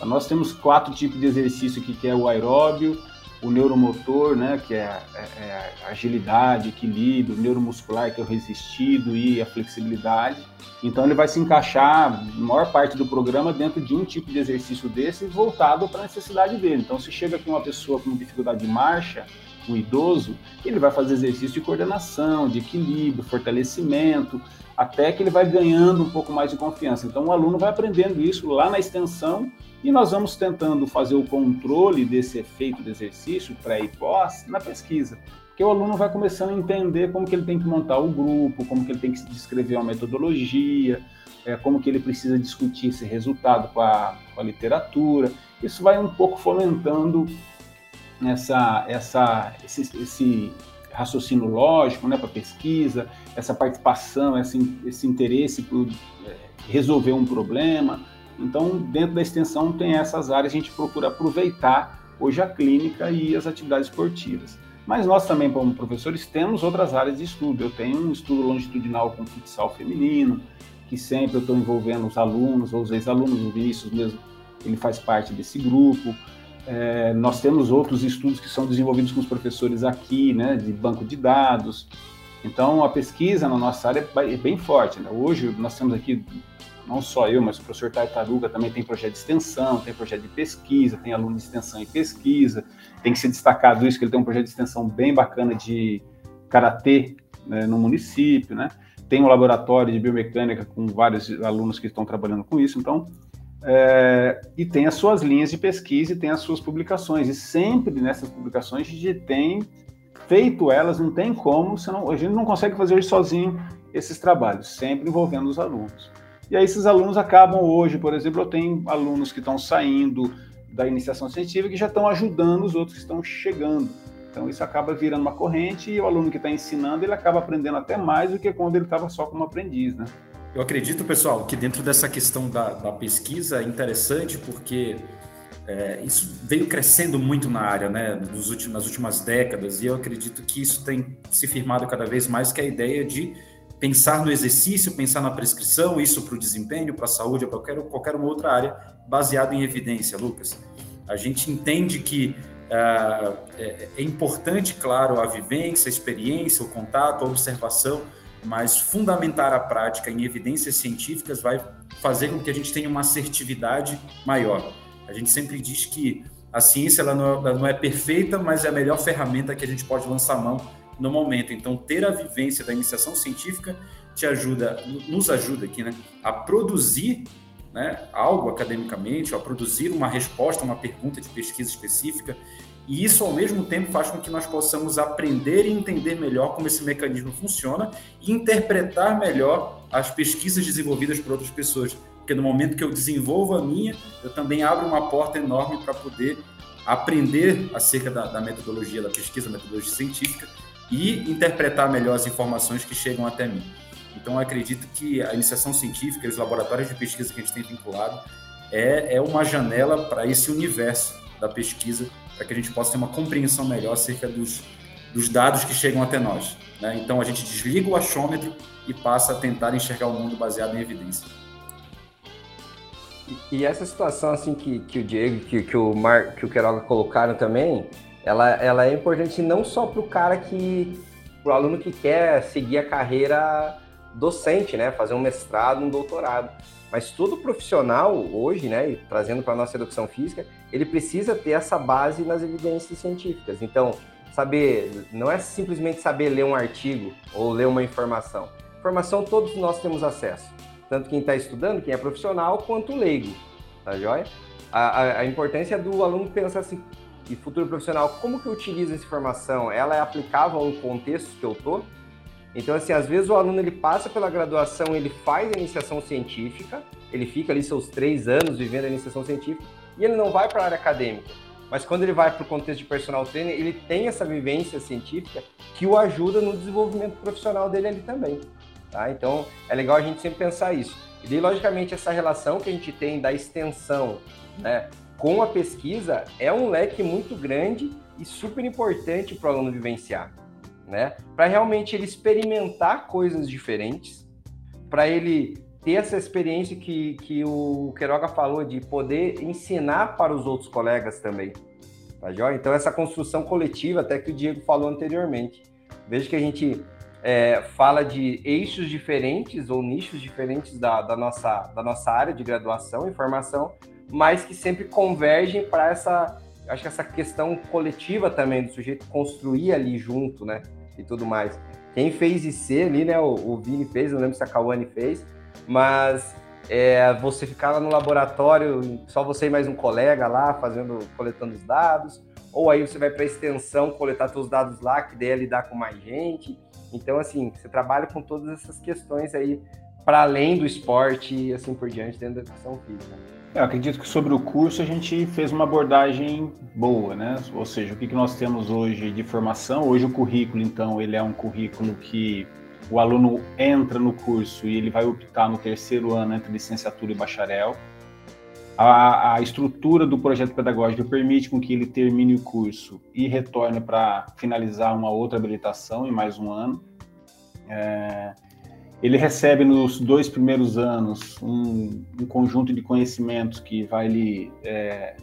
nós temos quatro tipos de exercício aqui, que é o aeróbio, o neuromotor, né, que é, é, é agilidade, equilíbrio, neuromuscular, que é o resistido e a flexibilidade. Então ele vai se encaixar, a maior parte do programa, dentro de um tipo de exercício desse voltado para a necessidade dele. Então se chega aqui uma pessoa com dificuldade de marcha, um idoso, ele vai fazer exercício de coordenação, de equilíbrio, fortalecimento, até que ele vai ganhando um pouco mais de confiança. Então, o aluno vai aprendendo isso lá na extensão e nós vamos tentando fazer o controle desse efeito do exercício, pré e pós, na pesquisa. Porque o aluno vai começando a entender como que ele tem que montar o grupo, como que ele tem que descrever uma metodologia, é, como que ele precisa discutir esse resultado com a, com a literatura. Isso vai um pouco fomentando essa, essa, esse, esse raciocínio lógico né, para pesquisa, essa participação, esse, esse interesse por é, resolver um problema. Então, dentro da extensão tem essas áreas, a gente procura aproveitar hoje a clínica e as atividades esportivas. Mas nós também, como professores, temos outras áreas de estudo. Eu tenho um estudo longitudinal com futsal feminino, que sempre eu estou envolvendo os alunos ou os ex-alunos, o Vinícius mesmo, ele faz parte desse grupo. É, nós temos outros estudos que são desenvolvidos com os professores aqui, né, de banco de dados. Então, a pesquisa na nossa área é bem forte. Né? Hoje, nós temos aqui, não só eu, mas o professor Tartaruga também tem projeto de extensão, tem projeto de pesquisa, tem aluno de extensão e pesquisa. Tem que ser destacado isso, que ele tem um projeto de extensão bem bacana de karatê né, no município, né? Tem um laboratório de biomecânica com vários alunos que estão trabalhando com isso. Então, é, e tem as suas linhas de pesquisa e tem as suas publicações. E sempre nessas publicações a gente tem feito elas, não tem como, senão, a gente não consegue fazer sozinho esses trabalhos, sempre envolvendo os alunos. E aí esses alunos acabam hoje, por exemplo, eu tenho alunos que estão saindo da iniciação científica que já estão ajudando os outros que estão chegando. Então isso acaba virando uma corrente e o aluno que está ensinando ele acaba aprendendo até mais do que quando ele estava só como aprendiz, né? Eu acredito, pessoal, que dentro dessa questão da, da pesquisa é interessante porque É, isso veio crescendo muito na área, né, nos últimos, nas últimas décadas, e eu acredito que isso tem se firmado cada vez mais, que é a ideia de pensar no exercício, pensar na prescrição, isso para o desempenho, para a saúde, para qualquer, qualquer uma outra área, baseado em evidência, Lucas. A gente entende que uh, é, é importante, claro, a vivência, a experiência, o contato, a observação, mas fundamentar a prática em evidências científicas vai fazer com que a gente tenha uma assertividade maior. A gente sempre diz que a ciência ela não, ela não é perfeita, mas é a melhor ferramenta que a gente pode lançar mão no momento. Então, ter a vivência da iniciação científica te ajuda, nos ajuda aqui, né, a produzir né, algo academicamente, a produzir uma resposta, uma pergunta de pesquisa específica e isso, ao mesmo tempo, faz com que nós possamos aprender e entender melhor como esse mecanismo funciona e interpretar melhor as pesquisas desenvolvidas por outras pessoas. Porque no momento que eu desenvolvo a minha, eu também abro uma porta enorme para poder aprender acerca da, da, metodologia da pesquisa, metodologia científica e interpretar melhor as informações que chegam até mim. Então, acredito que a iniciação científica os laboratórios de pesquisa que a gente tem vinculado é, é uma janela para esse universo da pesquisa para que a gente possa ter uma compreensão melhor acerca dos, dos dados que chegam até nós. Né? Então a gente desliga o achômetro e passa a tentar enxergar o mundo baseado em evidência. E, essa situação assim que, que o Diego, que, que o Mar, que o Queiroga colocaram também, ela, ela é importante não só para o cara que, para o aluno que quer seguir a carreira docente, né, fazer um mestrado, um doutorado, mas todo profissional hoje, né, trazendo para a nossa educação física, ele precisa ter essa base nas evidências científicas. Então, saber, não é simplesmente saber ler um artigo ou ler uma informação. Informação todos nós temos acesso, tanto quem está estudando, quem é profissional, quanto leigo, tá joia? A, a, a importância do aluno pensar assim, e futuro profissional, como que eu utilizo essa informação? Ela é aplicável ao contexto que eu estou? Então, assim, às vezes o aluno ele passa pela graduação, ele faz a iniciação científica, ele fica ali seus três anos vivendo a iniciação científica e ele não vai para a área acadêmica. Mas quando ele vai para o contexto de personal trainer, ele tem essa vivência científica que o ajuda no desenvolvimento profissional dele ali também. Tá? Então, é legal a gente sempre pensar isso. E daí, logicamente, essa relação que a gente tem da extensão né, com a pesquisa é um leque muito grande e super importante para o aluno vivenciar né? Para realmente ele experimentar coisas diferentes, para ele ter essa experiência que, que o Queiroga falou de poder ensinar para os outros colegas também. Tá joia? Então, essa construção coletiva, até que o Diego falou anteriormente. Veja que a gente é, fala de eixos diferentes ou nichos diferentes da, da, nossa, da nossa área de graduação e formação, mas que sempre convergem para essa, acho que essa questão coletiva também do sujeito construir ali junto, né? E tudo mais. Quem fez IC ali, né? O, o Vini fez, não lembro se a Kawane fez, mas é, você ficar lá no laboratório, só você e mais um colega lá fazendo, coletando os dados, ou aí você vai para a extensão coletar seus dados lá, que daí é lidar com mais gente. Então, assim, você trabalha com todas essas questões aí para além do esporte e assim por diante dentro da educação física. Eu acredito que sobre o curso a gente fez uma abordagem boa, né? Ou seja, o que, nós temos hoje de formação? Hoje o currículo, então, ele é um currículo que o aluno entra no curso e ele vai optar no terceiro ano entre licenciatura e bacharel. A, a estrutura do projeto pedagógico permite com que ele termine o curso e retorne para finalizar uma outra habilitação em mais um ano. É, ele recebe nos dois primeiros anos um, um conjunto de conhecimentos que vai lhe é,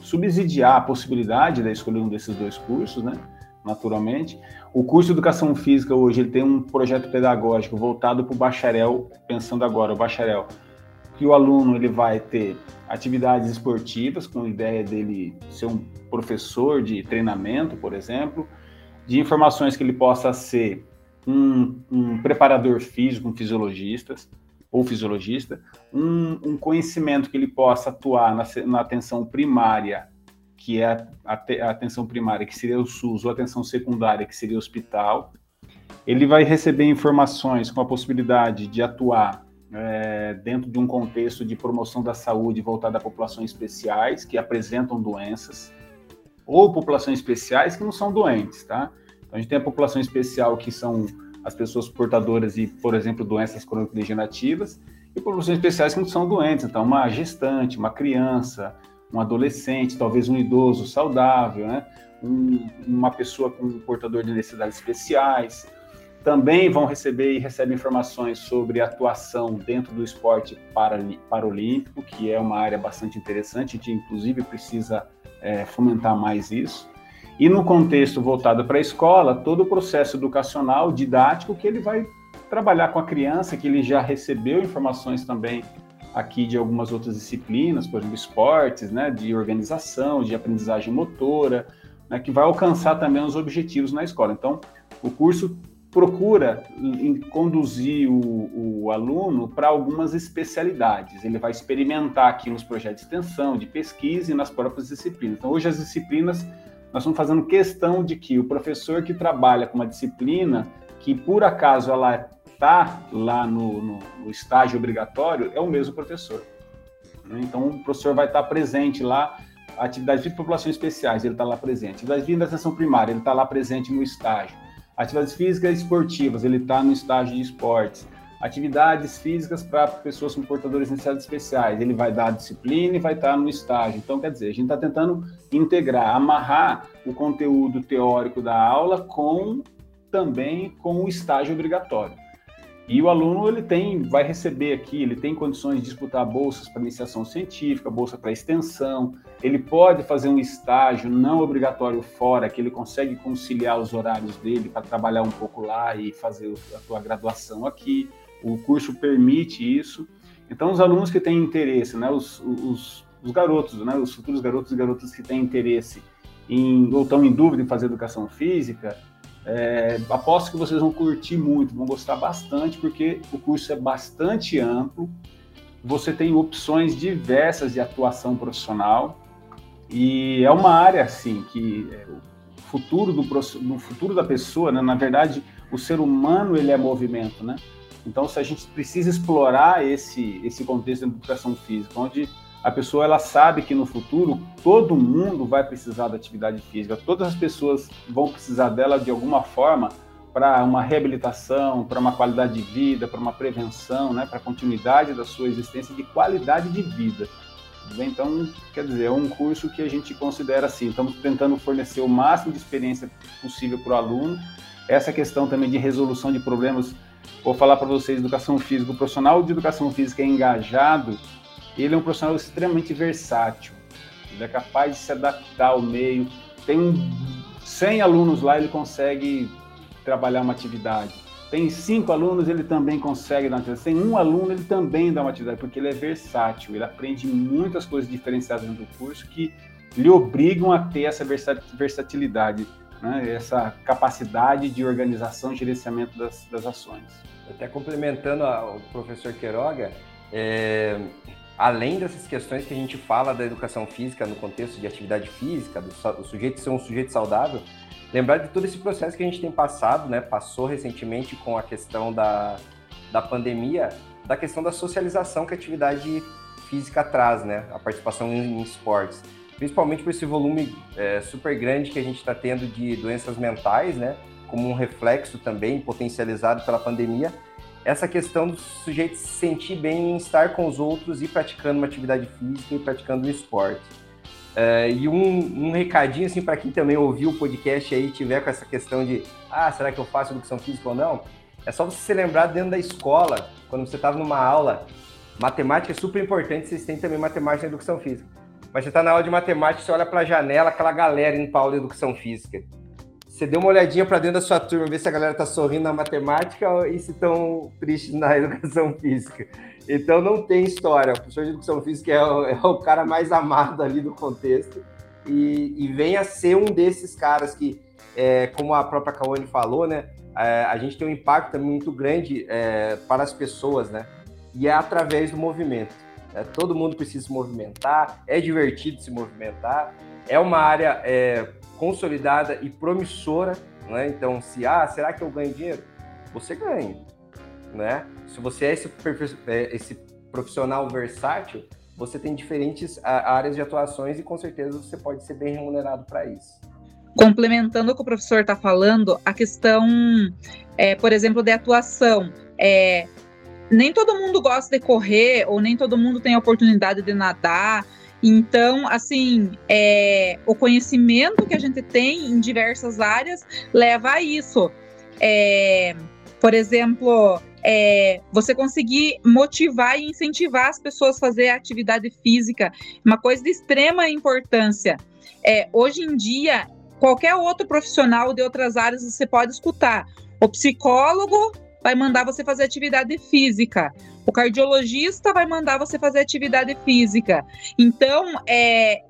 subsidiar a possibilidade da escolha um desses dois cursos, né? Naturalmente. O curso de Educação Física hoje ele tem um projeto pedagógico voltado para o bacharel, pensando agora, o bacharel, que o aluno ele vai ter atividades esportivas, com a ideia dele ser um professor de treinamento, por exemplo, de informações que ele possa ser um, um preparador físico, um fisiologista ou fisiologista, um, um, conhecimento que ele possa atuar na, na atenção primária, que é a, a, atenção primária, que seria o SUS, ou a atenção secundária, que seria o hospital. Ele vai receber informações com a possibilidade de atuar é, dentro de um contexto de promoção da saúde voltada a populações especiais que apresentam doenças, ou populações especiais que não são doentes, tá? Então, a gente tem a população especial, que são as pessoas portadoras de, por exemplo, doenças crônico-degenerativas, e populações especiais que não são doentes. Então, uma gestante, uma criança, um adolescente, talvez um idoso saudável, né? Um, uma pessoa com um portador de necessidades especiais. Também vão receber e recebem informações sobre atuação dentro do esporte paralímpico, que é uma área bastante interessante, a gente inclusive precisa é, fomentar mais isso. E no contexto voltado para a escola, todo o processo educacional, didático, que ele vai trabalhar com a criança, que ele já recebeu informações também aqui de algumas outras disciplinas, por exemplo, esportes, né, de organização, de aprendizagem motora, né, que vai alcançar também os objetivos na escola. Então, o curso procura conduzir o, o aluno para algumas especialidades. Ele vai experimentar aqui nos projetos de extensão, de pesquisa e nas próprias disciplinas. Então, hoje as disciplinas, nós estamos fazendo questão de que o professor que trabalha com uma disciplina, que por acaso ela está lá no, no, no, estágio obrigatório é o mesmo professor. Né? Então, o professor vai estar presente lá, atividades de populações especiais, ele está lá presente. Atividades de atenção primária, ele está lá presente no estágio. Atividades físicas e esportivas, ele está no estágio de esportes. Atividades físicas para pessoas com portadores de necessidades especiais, ele vai dar disciplina e vai estar no estágio. Então, quer dizer, a gente está tentando integrar, amarrar o conteúdo teórico da aula com também com o estágio obrigatório. E o aluno ele tem, vai receber aqui, ele tem condições de disputar bolsas para iniciação científica, bolsa para extensão. Ele pode fazer um estágio não obrigatório fora, que ele consegue conciliar os horários dele para trabalhar um pouco lá e fazer a sua graduação aqui. O curso permite isso. Então, os alunos que têm interesse, né, os, os, os garotos, né, os futuros garotos e garotas que têm interesse em, ou estão em dúvida em fazer educação física, é, aposto que vocês vão curtir muito, vão gostar bastante, porque o curso é bastante amplo. Você tem opções diversas de atuação profissional e é uma área assim que é, o futuro do futuro da pessoa, né, na verdade, o ser humano ele é movimento, né? Então, se a gente precisa explorar esse esse contexto da educação física, onde a pessoa ela sabe que no futuro todo mundo vai precisar da atividade física, todas as pessoas vão precisar dela de alguma forma para uma reabilitação, para uma qualidade de vida, para uma prevenção, né, para a continuidade da sua existência de qualidade de vida. Então, quer dizer, é um curso que a gente considera assim, estamos tentando fornecer o máximo de experiência possível para o aluno. Essa questão também de resolução de problemas, vou falar para vocês, educação física, o profissional de educação física é engajado ele é um profissional extremamente versátil. Ele é capaz de se adaptar ao meio. Tem 100 alunos lá, ele consegue trabalhar uma atividade. Tem cinco alunos, ele também consegue dar uma atividade. Tem um aluno, ele também dá uma atividade, porque ele é versátil. Ele aprende muitas coisas diferenciadas dentro do curso que lhe obrigam a ter essa versatilidade, né? essa capacidade de organização e gerenciamento das, das ações. Até complementando o professor Queiroga, é, além dessas questões que a gente fala da educação física no contexto de atividade física, do, do sujeito ser um sujeito saudável, lembrar de todo esse processo que a gente tem passado, né? Passou recentemente com a questão da, da pandemia, da questão da socialização que a atividade física traz, né? A participação em, em esportes. Principalmente por esse volume é, super grande que a gente está tendo de doenças mentais, né? Como um reflexo também potencializado pela pandemia essa questão do sujeito se sentir bem em estar com os outros e praticando uma atividade física e praticando um esporte. Uh, e um, um, recadinho assim para quem também ouviu o podcast aí tiver com essa questão de ah será que eu faço educação física ou não é só você se lembrar dentro da escola quando você estava numa aula matemática é super importante vocês têm também matemática na educação física mas você está na aula de matemática você olha para a janela aquela galera indo para de educação física você deu uma olhadinha para dentro da sua turma, ver se a galera tá sorrindo na matemática e se estão tristes na educação física. Então não tem história. O professor de educação física é o, é o cara mais amado ali do contexto e, e vem a ser um desses caras que, é, como a própria Kawane falou, né, é, a gente tem um impacto muito grande é, para as pessoas, né? E é através do movimento. É, todo mundo precisa se movimentar, é divertido se movimentar, é uma área é, consolidada e promissora, né? Então, se ah, será que eu ganho dinheiro? Você ganha, né? Se você é esse, é, esse profissional versátil, você tem diferentes áreas de atuações e com certeza você pode ser bem remunerado para isso. Complementando o que o professor está falando, a questão, é, por exemplo, de atuação. É, nem todo mundo gosta de correr, ou nem todo mundo tem a oportunidade de nadar. Então, assim, é, o conhecimento que a gente tem em diversas áreas leva a isso. É, por exemplo, é, você conseguir motivar e incentivar as pessoas a fazer atividade física, uma coisa de extrema importância. É, hoje em dia, qualquer outro profissional de outras áreas você pode escutar. O psicólogo vai mandar você fazer atividade física. O cardiologista vai mandar você fazer atividade física. Então, é,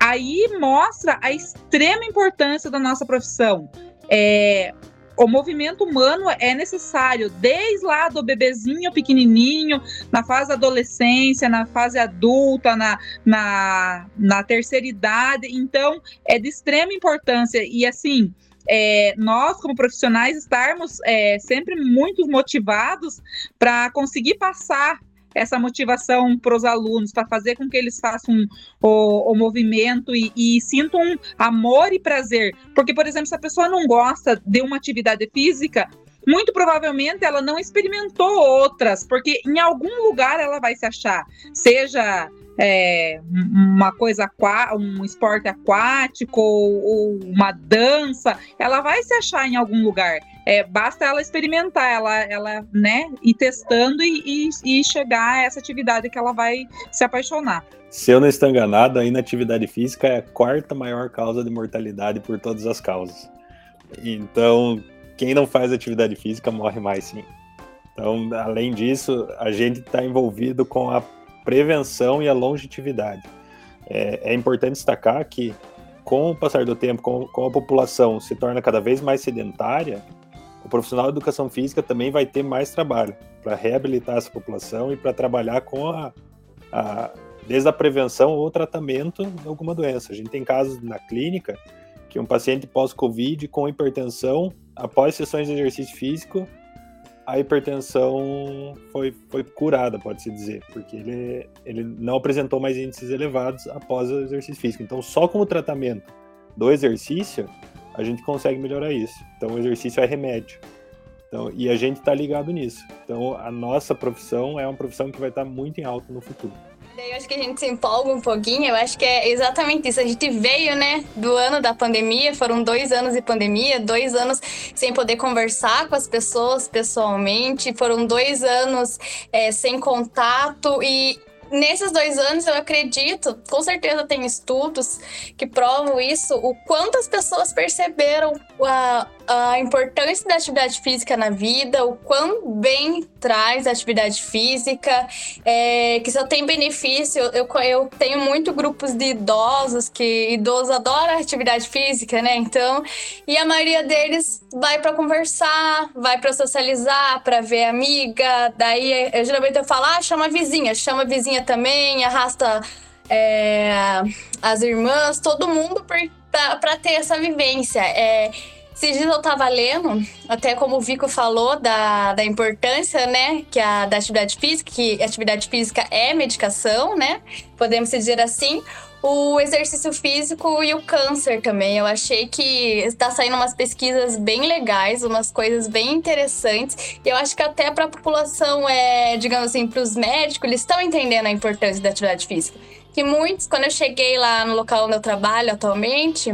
aí mostra a extrema importância da nossa profissão. É, o movimento humano é necessário desde lá do bebezinho pequenininho, na fase da adolescência, na fase adulta, na, na, na terceira idade. Então, é de extrema importância. E assim, é, nós, como profissionais, estarmos é, sempre muito motivados para conseguir passar essa motivação para os alunos, para fazer com que eles façam o, o movimento e, e, sintam amor e prazer. Porque, por exemplo, se a pessoa não gosta de uma atividade física, muito provavelmente ela não experimentou outras, porque em algum lugar ela vai se achar, seja é, uma coisa, um esporte aquático ou, ou, uma dança, ela vai se achar em algum lugar. É, basta ela experimentar, ela, ela né, ir testando e, e, e chegar a essa atividade que ela vai se apaixonar. Se eu não estou enganado, a inatividade física é a quarta maior causa de mortalidade por todas as causas. Então, quem não faz atividade física morre mais sim. Então, além disso, a gente está envolvido com a prevenção e a longevidade. É, é, importante destacar que, com o passar do tempo, com, com, a população se torna cada vez mais sedentária, o profissional de educação física também vai ter mais trabalho para reabilitar essa população e para trabalhar com a, a, desde a prevenção ou tratamento de alguma doença. A gente tem casos na clínica que um paciente pós-Covid com hipertensão, após sessões de exercício físico, a hipertensão foi, foi curada, pode-se dizer, porque ele, ele não apresentou mais índices elevados após o exercício físico. Então, só com o tratamento do exercício, a gente consegue melhorar isso. Então, o exercício é remédio. Então, e a gente está ligado nisso. Então, a nossa profissão é uma profissão que vai estar tá muito em alta no futuro. Daí acho que a gente se empolga um pouquinho, eu acho que é exatamente isso. A gente veio, né, do ano da pandemia, foram dois anos de pandemia, dois anos sem poder conversar com as pessoas pessoalmente, foram dois anos é, sem contato. E nesses dois anos, eu acredito, com certeza tem estudos que provam isso, o quanto as pessoas perceberam a, a importância da atividade física na vida, o quão bem traz a atividade física, é, que só tem benefício. Eu, eu tenho muito grupos de idosos que idosos adoram atividade física, né? Então, e a maioria deles vai para conversar, vai para socializar, para ver amiga. Daí, eu, geralmente eu falo, ah, chama a vizinha, chama a vizinha também, arrasta é, as irmãs, todo mundo para ter essa vivência. É, esses dias eu tava lendo, até como o Vico falou, da, da importância, né, que a, da atividade física, que atividade física é medicação, né, podemos dizer assim, o exercício físico e o câncer também. Eu achei que está saindo umas pesquisas bem legais, umas coisas bem interessantes. E eu acho que até para a população, é, digamos assim, para os médicos, eles estão entendendo a importância da atividade física. Que muitos, quando eu cheguei lá no local onde eu trabalho atualmente,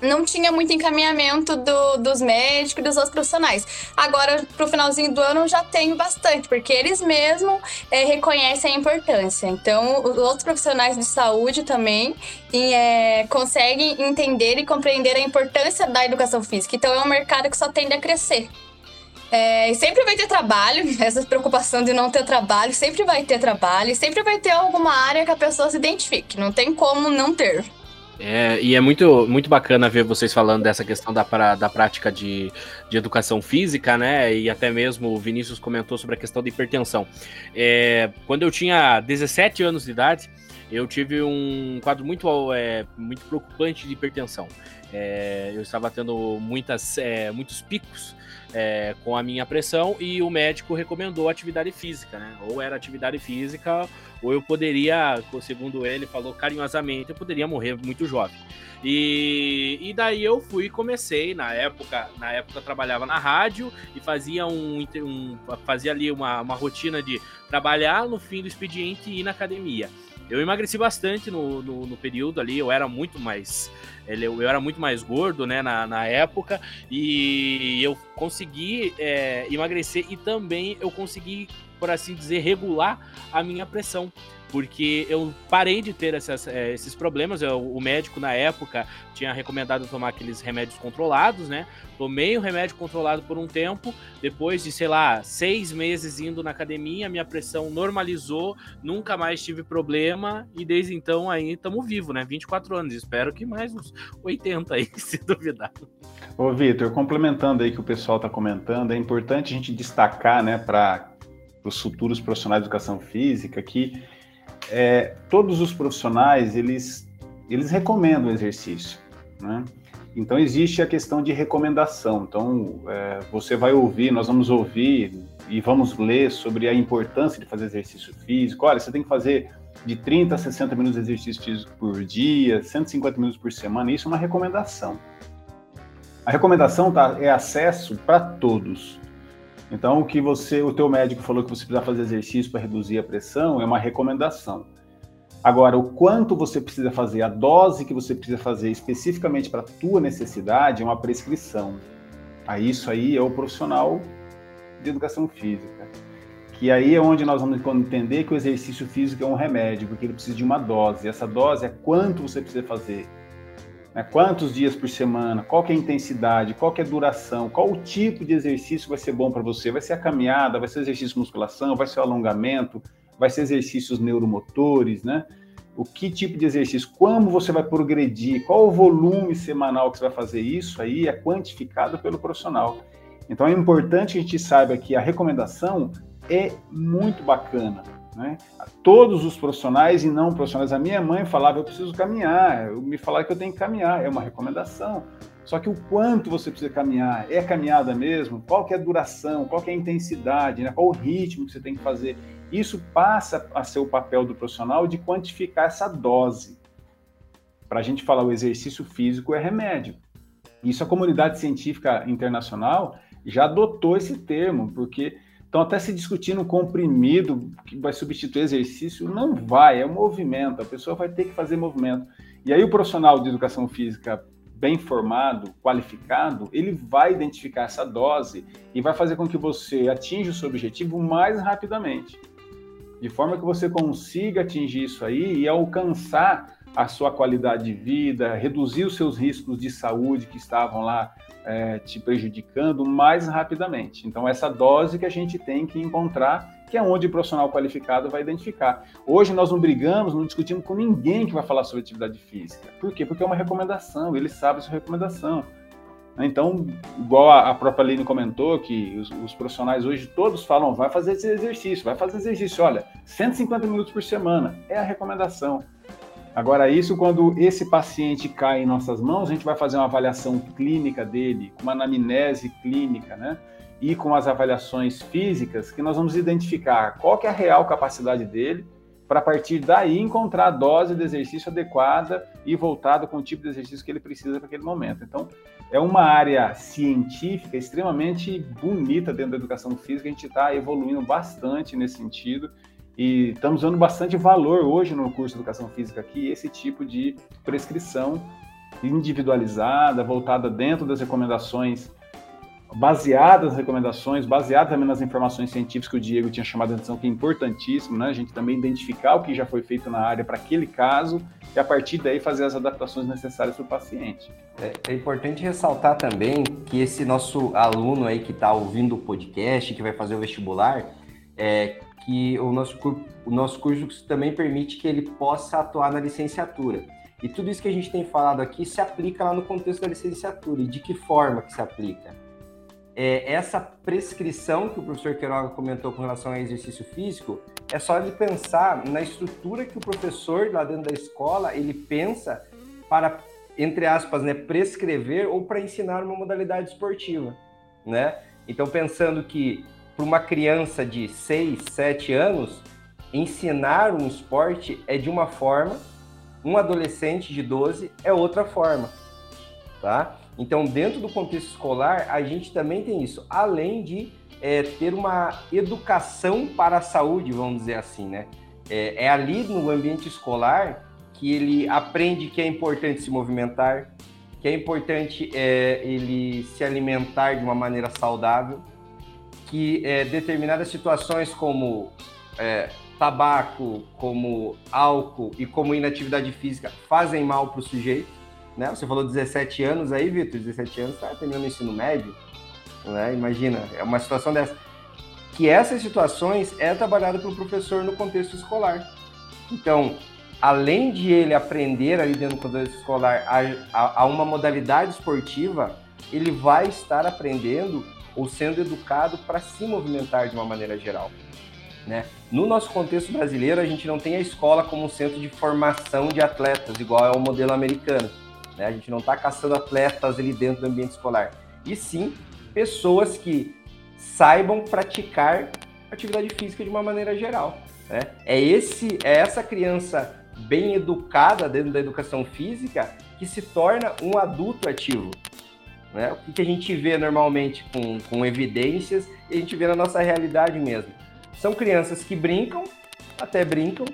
não tinha muito encaminhamento do, dos médicos e dos outros profissionais. Agora, pro finalzinho do ano, já tenho bastante, porque eles mesmos é, reconhecem a importância. Então, os outros profissionais de saúde também e, é, conseguem entender e compreender a importância da educação física. Então, é um mercado que só tende a crescer. É, sempre vai ter trabalho, essa preocupação de não ter trabalho, sempre vai ter trabalho, sempre vai ter alguma área que a pessoa se identifique, não tem como não ter. É, e é muito, muito bacana ver vocês falando dessa questão da, pra, da prática de, de educação física, né? E até mesmo o Vinícius comentou sobre a questão da hipertensão. É, quando eu tinha 17 anos de idade, eu tive um quadro muito, é, muito preocupante de hipertensão. É, eu estava tendo muitas, é, muitos picos é, com a minha pressão e o médico recomendou atividade física, né? Ou era atividade física, ou eu poderia, segundo ele falou carinhosamente, eu poderia morrer muito jovem. E, e daí eu fui e comecei na época, na época trabalhava na rádio e fazia um, um fazia ali uma, uma rotina de trabalhar no fim do expediente e ir na academia. Eu emagreci bastante no, no, no período ali, eu era muito mais. Eu era muito mais gordo, né, na, na época, e eu consegui é, emagrecer e também eu consegui, por assim dizer, regular a minha pressão porque eu parei de ter essas, é, esses problemas. Eu, o médico, na época, tinha recomendado tomar aqueles remédios controlados, né? Tomei o remédio controlado por um tempo. Depois de, sei lá, seis meses indo na academia, minha pressão normalizou, nunca mais tive problema. E desde então aí estamos vivos, né? 24 anos. Espero que mais uns 80 aí, se duvidar. Ô, Vitor, complementando aí que o pessoal está comentando, é importante a gente destacar, né, para os futuros profissionais de educação física que é, todos os profissionais eles, eles recomendam o exercício, né? Então existe a questão de recomendação. Então é, você vai ouvir, nós vamos ouvir e vamos ler sobre a importância de fazer exercício físico. Olha, você tem que fazer de 30 a 60 minutos de exercício físico por dia, 150 minutos por semana. Isso é uma recomendação. A recomendação tá, é acesso para todos. Então, o que você, o teu médico falou que você precisa fazer exercício para reduzir a pressão é uma recomendação. Agora, o quanto você precisa fazer, a dose que você precisa fazer especificamente para a tua necessidade é uma prescrição. Aí isso aí é o profissional de educação física. Que aí é onde nós vamos entender que o exercício físico é um remédio, porque ele precisa de uma dose. E essa dose é quanto você precisa fazer né? Quantos dias por semana? Qual é a intensidade? Qual é a duração? Qual o tipo de exercício vai ser bom para você? Vai ser a caminhada? Vai ser exercício de musculação? Vai ser o alongamento? Vai ser exercícios neuromotores, né? O que tipo de exercício? Como você vai progredir? Qual o volume semanal que você vai fazer? Isso aí é quantificado pelo profissional. Então é importante que a gente saiba que a recomendação é muito bacana. Né? Todos os profissionais e não profissionais. A minha mãe falava, eu preciso caminhar, eu me falava que eu tenho que caminhar, é uma recomendação. Só que o quanto você precisa caminhar, é caminhada mesmo? Qual que é a duração, qual que é a intensidade, né? qual o ritmo que você tem que fazer? Isso passa a ser o papel do profissional de quantificar essa dose. Para a gente falar o exercício físico é remédio. Isso a comunidade científica internacional já adotou esse termo, porque então, até se discutir no comprimido que vai substituir exercício, não vai, é um movimento, a pessoa vai ter que fazer movimento. E aí, o profissional de educação física bem formado, qualificado, ele vai identificar essa dose e vai fazer com que você atinja o seu objetivo mais rapidamente. De forma que você consiga atingir isso aí e alcançar a sua qualidade de vida, reduzir os seus riscos de saúde que estavam lá é, te prejudicando mais rapidamente. Então, essa dose que a gente tem que encontrar, que é onde o profissional qualificado vai identificar. Hoje nós não brigamos, não discutimos com ninguém que vai falar sobre atividade física. Por quê? Porque é uma recomendação, ele sabe sua recomendação. Então, igual a própria Aline comentou, que os, os, profissionais hoje todos falam, vai fazer esse exercício, vai fazer exercício, olha, 150 minutos por semana, é a recomendação. Agora, isso quando esse paciente cai em nossas mãos, a gente vai fazer uma avaliação clínica dele, uma anamnese clínica, né? E com as avaliações físicas, que nós vamos identificar qual que é a real capacidade dele, para a partir daí encontrar a dose de exercício adequada e voltada com o tipo de exercício que ele precisa para aquele momento. Então, é uma área científica extremamente bonita dentro da educação física, a gente está evoluindo bastante nesse sentido e estamos dando bastante valor hoje no curso de Educação Física aqui, esse tipo de prescrição individualizada, voltada dentro das recomendações, baseada nas recomendações, baseada também nas informações científicas que o Diego tinha chamado a atenção, que é importantíssimo, né? A gente também identificar o que já foi feito na área para aquele caso e a partir daí fazer as adaptações necessárias para o paciente. É, é, importante ressaltar também que esse nosso aluno aí que está ouvindo o podcast, que vai fazer o vestibular, é, que o nosso, o nosso curso também permite que ele possa atuar na licenciatura. E tudo isso que a gente tem falado aqui se aplica lá no contexto da licenciatura. E de que forma que se aplica? É, essa prescrição que o professor Queiroga comentou com relação ao exercício físico, é só ele pensar na estrutura que o professor lá dentro da escola, ele pensa para, entre aspas, né, prescrever ou para ensinar uma modalidade esportiva, né? Então, pensando que para uma criança de 6, 7 anos, ensinar um esporte é de uma forma, um adolescente de 12 é outra forma, tá? Então, dentro do contexto escolar, a gente também tem isso, além de é, ter uma educação para a saúde, vamos dizer assim, né? É, é ali no ambiente escolar que ele aprende que é importante se movimentar, que é importante é, ele se alimentar de uma maneira saudável, que é, determinadas situações como é, tabaco, como álcool e como inatividade física fazem mal para o sujeito. Né? Você falou 17 anos aí, Vitor, 17 anos, está terminando o ensino médio. Né? Imagina, é uma situação dessa. Que essas situações é trabalhada pelo professor no contexto escolar. Então, além de ele aprender ali dentro do contexto escolar a, a, a uma modalidade esportiva, ele vai estar aprendendo ou sendo educado para se movimentar de uma maneira geral. Né? No nosso contexto brasileiro, a gente não tem a escola como um centro de formação de atletas, igual é o modelo americano. Né? A gente não está caçando atletas ali dentro do ambiente escolar. E sim, pessoas que saibam praticar atividade física de uma maneira geral. Né? É, esse, é essa criança bem educada dentro da educação física que se torna um adulto ativo. Né? O que a gente vê normalmente com, com evidências e a gente vê na nossa realidade mesmo. São crianças que brincam, até brincam,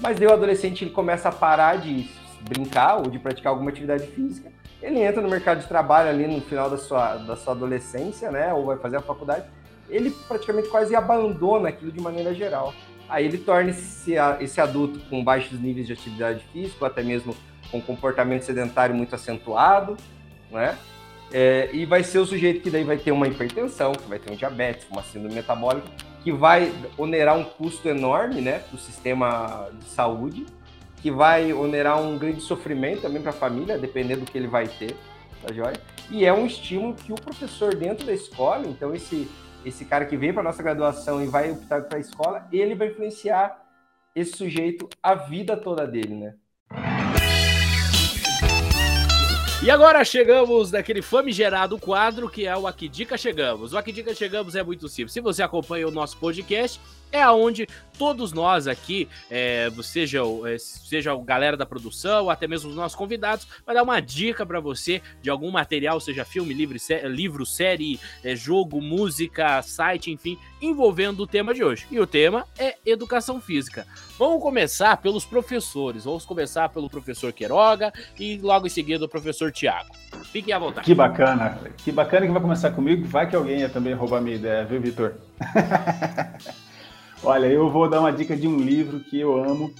mas daí o adolescente ele começa a parar de brincar ou de praticar alguma atividade física. Ele entra no mercado de trabalho ali no final da sua, da sua adolescência, né? Ou vai fazer a faculdade. Ele praticamente quase abandona aquilo de maneira geral. Aí ele torna esse, esse adulto com baixos níveis de atividade física, ou até mesmo com comportamento sedentário muito acentuado, né? É, e vai ser o sujeito que daí vai ter uma hipertensão, que vai ter um diabetes, uma síndrome metabólica, que vai onerar um custo enorme né, para o sistema de saúde, que vai onerar um grande sofrimento também para a família, dependendo do que ele vai ter, tá joia? E é um estímulo que o professor dentro da escola, então esse, esse cara que vem para nossa graduação e vai optar para a escola, ele vai influenciar esse sujeito a vida toda dele, né? E agora chegamos naquele famigerado quadro que é o Aqui Dica Chegamos. O Aqui Dica Chegamos é muito simples. Se você acompanha o nosso podcast, é aonde todos nós aqui, é, seja, é, seja o galera da produção, até mesmo os nossos convidados, vai dar uma dica para você de algum material, seja filme, livro, sé livro série, é, jogo, música, site, enfim, envolvendo o tema de hoje. E o tema é educação física. Vamos começar pelos professores. Vamos começar pelo professor Queiroga e logo em seguida o professor Tiago. Fiquem à vontade. Que bacana. Que bacana que vai começar comigo. Vai que alguém ia também roubar minha ideia, viu, Vitor? Olha, eu vou dar uma dica de um livro que eu amo,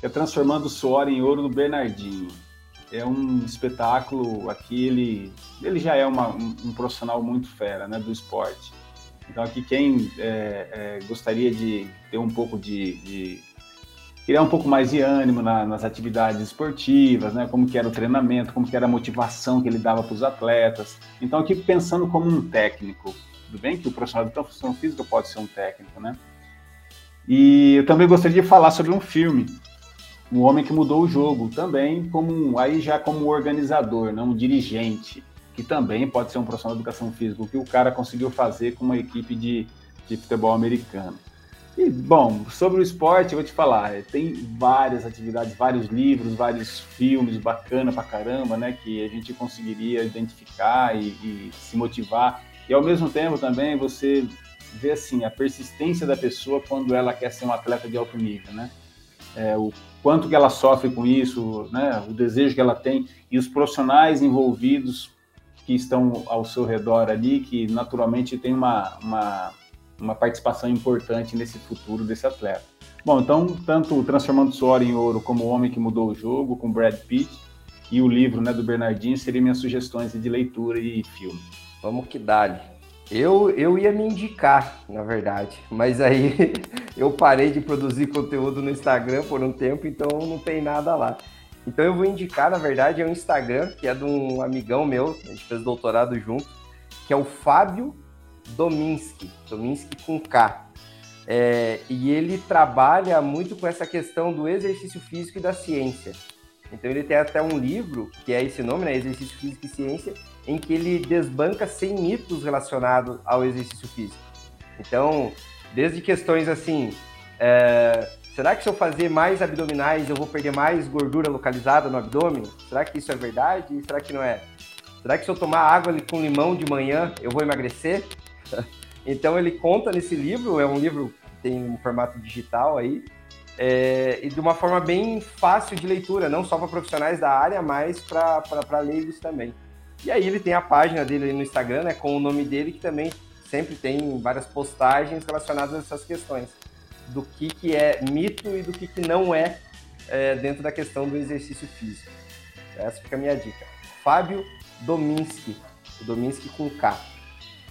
que é Transformando o Suor em Ouro do Bernardinho. É um espetáculo, aqui ele, ele já é uma, um, um, profissional muito fera né, do esporte. Então aqui quem é, é, gostaria de ter um pouco de, de criar um pouco mais de ânimo na, nas atividades esportivas, né? Como que era o treinamento, como que era a motivação que ele dava para os atletas. Então aqui pensando como um técnico, tudo bem que o profissional de função física pode ser um técnico, né? E eu também gostaria de falar sobre um filme, O Homem que Mudou o Jogo, também como aí já como organizador, não um dirigente, que também pode ser um profissional de educação física, o que o cara conseguiu fazer com uma equipe de, de futebol americano. E, bom, sobre o esporte, eu vou te falar, tem várias atividades, vários livros, vários filmes bacana pra caramba, né, que a gente conseguiria identificar e, e se motivar. E ao mesmo tempo também você ver assim a persistência da pessoa quando ela quer ser um atleta de alto nível, né? É, o quanto que ela sofre com isso, né? O desejo que ela tem e os profissionais envolvidos que estão ao seu redor ali, que naturalmente tem uma, uma, uma participação importante nesse futuro desse atleta. Bom, então, tanto Transformando Suor em Ouro como O Homem que Mudou o Jogo, com Brad Pitt, e o livro né, do Bernardinho seriam minhas sugestões de leitura e filme. Vamos que dá eu, eu ia me indicar, na verdade, mas aí eu parei de produzir conteúdo no Instagram por um tempo, então não tem nada lá. Então eu vou indicar, na verdade, é um Instagram que é de um amigão meu, a gente fez doutorado junto, que é o Fábio Dominski, Dominski com K. É, e ele trabalha muito com essa questão do exercício físico e da ciência. Então ele tem até um livro, que é esse nome, né, Exercício Físico e Ciência, em que ele desbanca 100 mitos relacionados ao exercício físico. Então, desde questões assim, é, será que se eu fazer mais abdominais eu vou perder mais gordura localizada no abdômen? Será que isso é verdade? Será que não é? Será que se eu tomar água com limão de manhã eu vou emagrecer? então ele conta nesse livro, é um livro que tem um formato digital aí, é, e de uma forma bem fácil de leitura, não só para profissionais da área, mas para leigos também. E aí ele tem a página dele no Instagram, né, com o nome dele, que também sempre tem várias postagens relacionadas a essas questões do que, que é mito e do que, que não é, é dentro da questão do exercício físico. Essa fica a minha dica. Fábio Dominski, Dominski com K.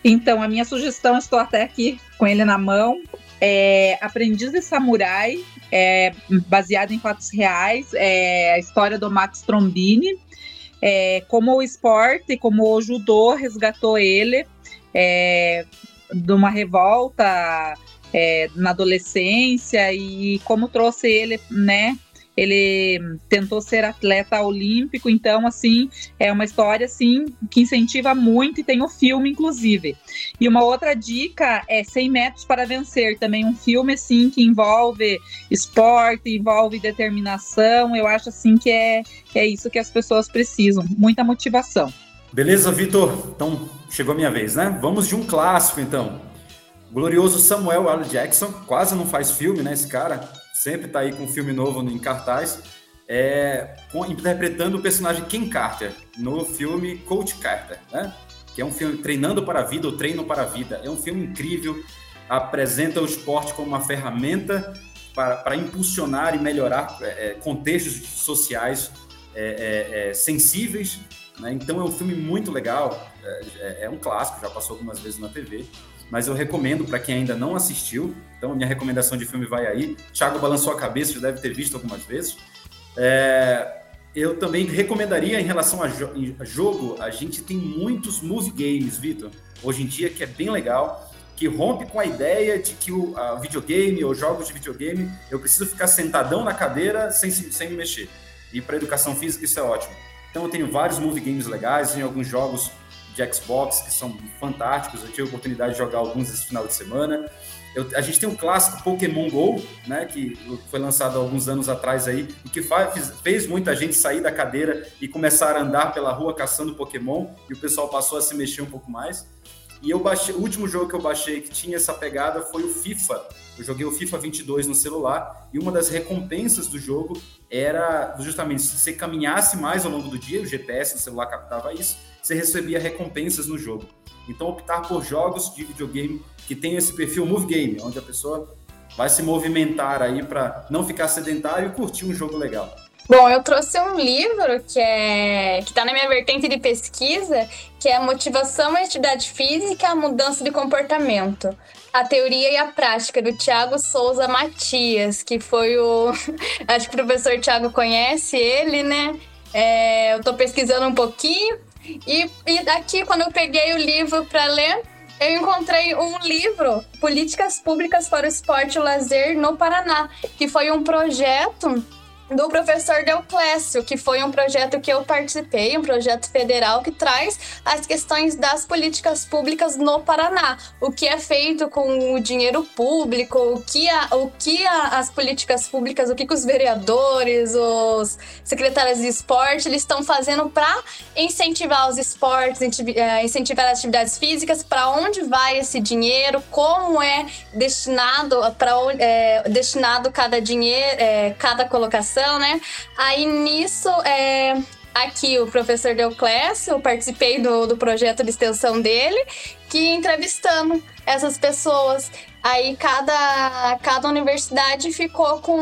Então, a minha sugestão, estou até aqui com ele na mão, é Aprendiz de Samurai, é, baseado em fatos reais, é a história do Max Trombini, é, como o esporte, como o judô resgatou ele é, de uma revolta é, na adolescência e como trouxe ele, né, ele tentou ser atleta olímpico, então assim, é uma história assim que incentiva muito e tem o um filme inclusive. E uma outra dica é 100 metros para vencer, também um filme assim que envolve esporte, envolve determinação. Eu acho assim que é é isso que as pessoas precisam, muita motivação. Beleza, Vitor? Então, chegou a minha vez, né? Vamos de um clássico então. Glorioso Samuel L. Jackson, quase não faz filme, né, esse cara? Sempre está aí com um filme novo em cartaz, é, interpretando o personagem Ken Carter no filme Coach Carter, né? Que é um filme treinando para a vida ou treino para a vida. É um filme incrível, apresenta o esporte como uma ferramenta para, para impulsionar e melhorar é, é contextos sociais é, é, é, sensíveis. Né? Então é um filme muito legal, é, um clássico, já passou algumas vezes na TV mas eu recomendo para quem ainda não assistiu. Então, minha recomendação de filme vai aí. Thiago balançou a cabeça, já deve ter visto algumas vezes. É, eu também recomendaria em relação a, jo a, jogo, a gente tem muitos movie games, Vitor, hoje em dia, que é bem legal, que rompe com a ideia de que o videogame ou jogos de videogame, eu preciso ficar sentadão na cadeira sem, sem me mexer. E para educação física isso é ótimo. Então eu tenho vários movie games legais, em alguns jogos de Xbox que são fantásticos. Eu tive a oportunidade de jogar alguns esse final de semana. Eu, a gente tem um clássico Pokémon Go, né, que foi lançado alguns anos atrás aí, e que faz, fez muita gente sair da cadeira e começar a andar pela rua caçando Pokémon, e o pessoal passou a se mexer um pouco mais. E eu baixei, o último jogo que eu baixei que tinha essa pegada foi o FIFA. Eu joguei o FIFA 22 no celular e uma das recompensas do jogo era justamente se você caminhasse mais ao longo do dia, o GPS do celular captava isso, você recebia recompensas no jogo. Então, optar por jogos de videogame que tem esse perfil Move Game, onde a pessoa vai se movimentar aí para não ficar sedentário e curtir um jogo legal. Bom, eu trouxe um livro que é que está na minha vertente de pesquisa, que é Motivação e Atividade Física, a Mudança de Comportamento. A Teoria e a Prática, do Tiago Souza Matias, que foi o. Acho que o professor Tiago conhece ele, né? É, eu estou pesquisando um pouquinho. E, e daqui, quando eu peguei o livro para ler, eu encontrei um livro, Políticas Públicas para o Esporte e o Lazer no Paraná, que foi um projeto do professor Deoclésio, que foi um projeto que eu participei, um projeto federal que traz as questões das políticas públicas no Paraná, o que é feito com o dinheiro público, o que, a, o que a, as políticas públicas, o que, que os vereadores, os secretários de esporte, eles estão fazendo para incentivar os esportes, eh, incentivar as atividades físicas, para onde vai esse dinheiro, como é destinado para é, destinado cada dinheiro, é, cada colocação né? Aí nisso, é, aqui o professor Deuclésio, eu participei do, do projeto de extensão dele, que entrevistando essas pessoas. Aí cada, cada universidade ficou com,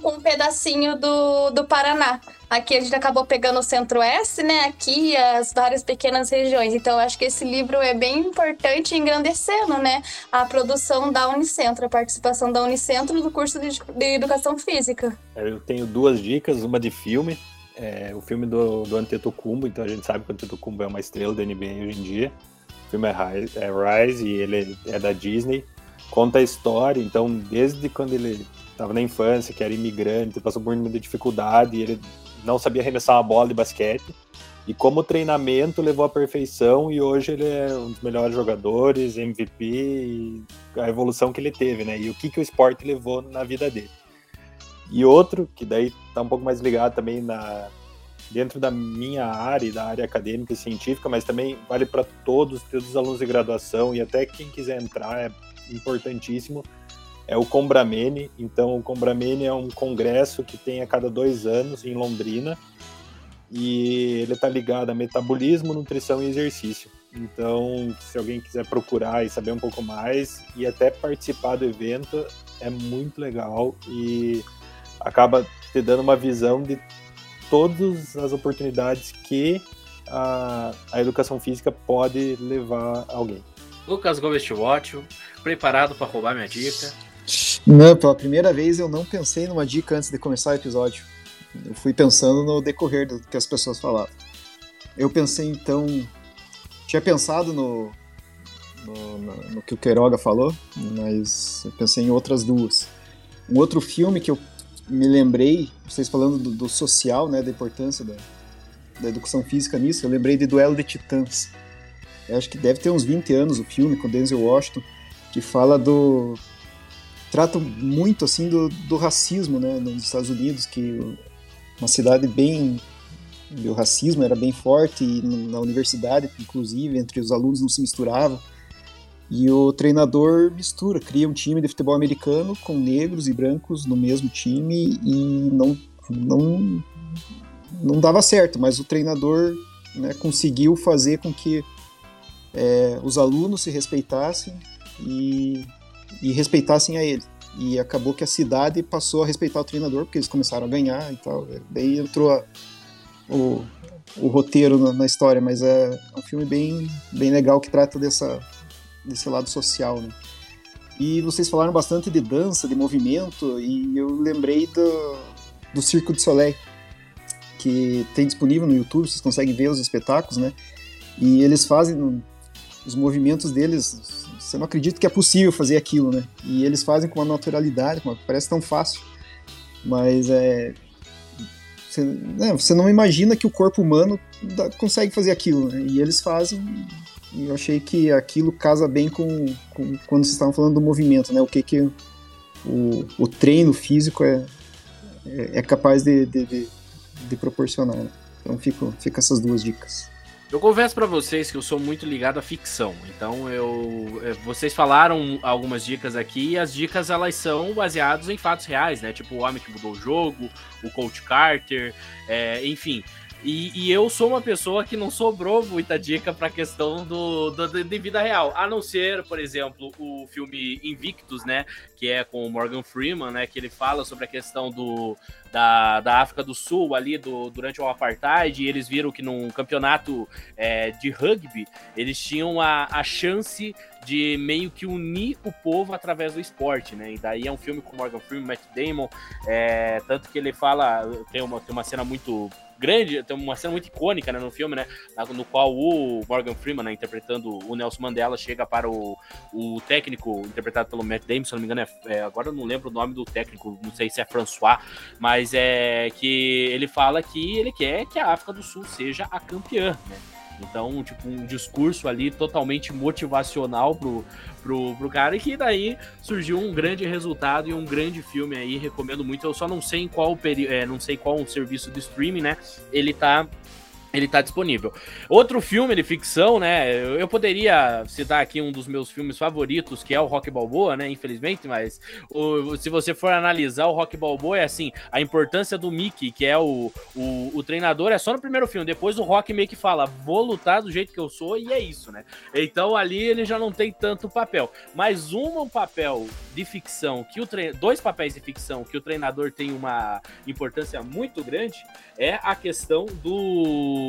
com um pedacinho do, do Paraná. Aqui a gente acabou pegando o centro-oeste, né? Aqui as várias pequenas regiões. Então, acho que esse livro é bem importante engrandecendo, né? A produção da Unicentro, a participação da Unicentro no curso de, de Educação Física. Eu tenho duas dicas, uma de filme. É, o filme do, do Antetokounmpo, então a gente sabe que o Antetokounmpo é uma estrela da NBA hoje em dia. O filme é Rise, é Rise e ele é da Disney. Conta a história, então, desde quando ele estava na infância, que era imigrante, passou por muita dificuldade, ele não sabia arremessar uma bola de basquete. E como treinamento levou à perfeição e hoje ele é um dos melhores jogadores, MVP, e a evolução que ele teve, né? E o que, que o esporte levou na vida dele. E outro, que daí tá um pouco mais ligado também na dentro da minha área, da área acadêmica e científica, mas também vale para todos, todos os alunos de graduação e até quem quiser entrar, é importantíssimo, é o Combramene. Então, o Combramene é um congresso que tem a cada dois anos em Londrina e ele está ligado a metabolismo, nutrição e exercício. Então, se alguém quiser procurar e saber um pouco mais e até participar do evento, é muito legal e acaba te dando uma visão de todas as oportunidades que a, a educação física pode levar alguém. Lucas Gomes Watch, preparado para roubar minha dica? Não, pela primeira vez eu não pensei numa dica antes de começar o episódio. Eu fui pensando no decorrer do que as pessoas falavam. Eu pensei então. Tinha pensado no, no, no, no que o Queiroga falou, mas eu pensei em outras duas. Um outro filme que eu me lembrei, vocês falando do, do social, né, da importância da, da educação física nisso, eu lembrei de Duelo de Titãs. Acho que deve ter uns 20 anos o filme com Denzel Washington, que fala do trata muito assim do, do racismo, né, nos Estados Unidos, que uma cidade bem o racismo era bem forte e na universidade, inclusive, entre os alunos não se misturava. E o treinador mistura, cria um time de futebol americano com negros e brancos no mesmo time e não não não dava certo, mas o treinador né, conseguiu fazer com que é, os alunos se respeitassem e, e respeitassem a ele. E acabou que a cidade passou a respeitar o treinador, porque eles começaram a ganhar e tal. Daí entrou a, o, o roteiro na, na, história, mas é um filme bem, bem legal que trata dessa, desse lado social, né? E vocês falaram bastante de dança, de movimento, e eu lembrei do, do Circo de Soleil, que tem disponível no YouTube, vocês conseguem ver os espetáculos, né? E eles fazem os movimentos deles, você não acredita que é possível fazer aquilo, né? E eles fazem com uma naturalidade, parece tão fácil, mas é você, né, você não imagina que o corpo humano dá, consegue fazer aquilo, né? E eles fazem. E eu achei que aquilo casa bem com, com quando vocês estavam falando do movimento, né? O que que o, o treino físico é, é, é capaz de, de, de de proporcionar. Né? Então fico, fica essas duas dicas. Eu confesso para vocês que eu sou muito ligado à ficção. Então eu, é, vocês falaram algumas dicas aqui e as dicas elas são baseadas em fatos reais, né? Tipo o homem que mudou o jogo, o Coach Carter, é, enfim. E, e, eu sou uma pessoa que não sobrou muita dica para a questão do, do, de vida real, a não ser, por exemplo, o filme Invictus, né, que é com o Morgan Freeman, né, que ele fala sobre a questão do, da, da África do Sul ali do, durante o apartheid, e eles viram que num campeonato é, de rugby eles tinham a, a chance de meio que unir o povo através do esporte, né? E daí é um filme com Morgan Freeman, Matt Damon, é, tanto que ele fala, tem uma, tem uma cena muito grande, tem uma cena muito icônica né, no filme, né? No qual o Morgan Freeman, né, interpretando o Nelson Mandela, chega para o, o técnico interpretado pelo Matt Damon, se não me engano, é, é, agora eu não lembro o nome do técnico, não sei se é François, mas é que ele fala que ele quer que a África do Sul seja a campeã, né? Então, tipo, um discurso ali totalmente motivacional pro, pro, pro cara, e que daí surgiu um grande resultado e um grande filme aí, recomendo muito. Eu só não sei em qual período, é, não sei qual serviço de streaming, né? Ele tá ele tá disponível. Outro filme de ficção, né? Eu poderia citar aqui um dos meus filmes favoritos, que é o Rock Balboa, né? Infelizmente, mas o, se você for analisar o Rock Balboa, é assim: a importância do Mickey, que é o, o, o, treinador, é só no primeiro filme. Depois o Rock meio que fala: vou lutar do jeito que eu sou, e é isso, né? Então ali ele já não tem tanto papel. Mas um papel de ficção, que o dois papéis de ficção que o treinador tem uma importância muito grande, é a questão do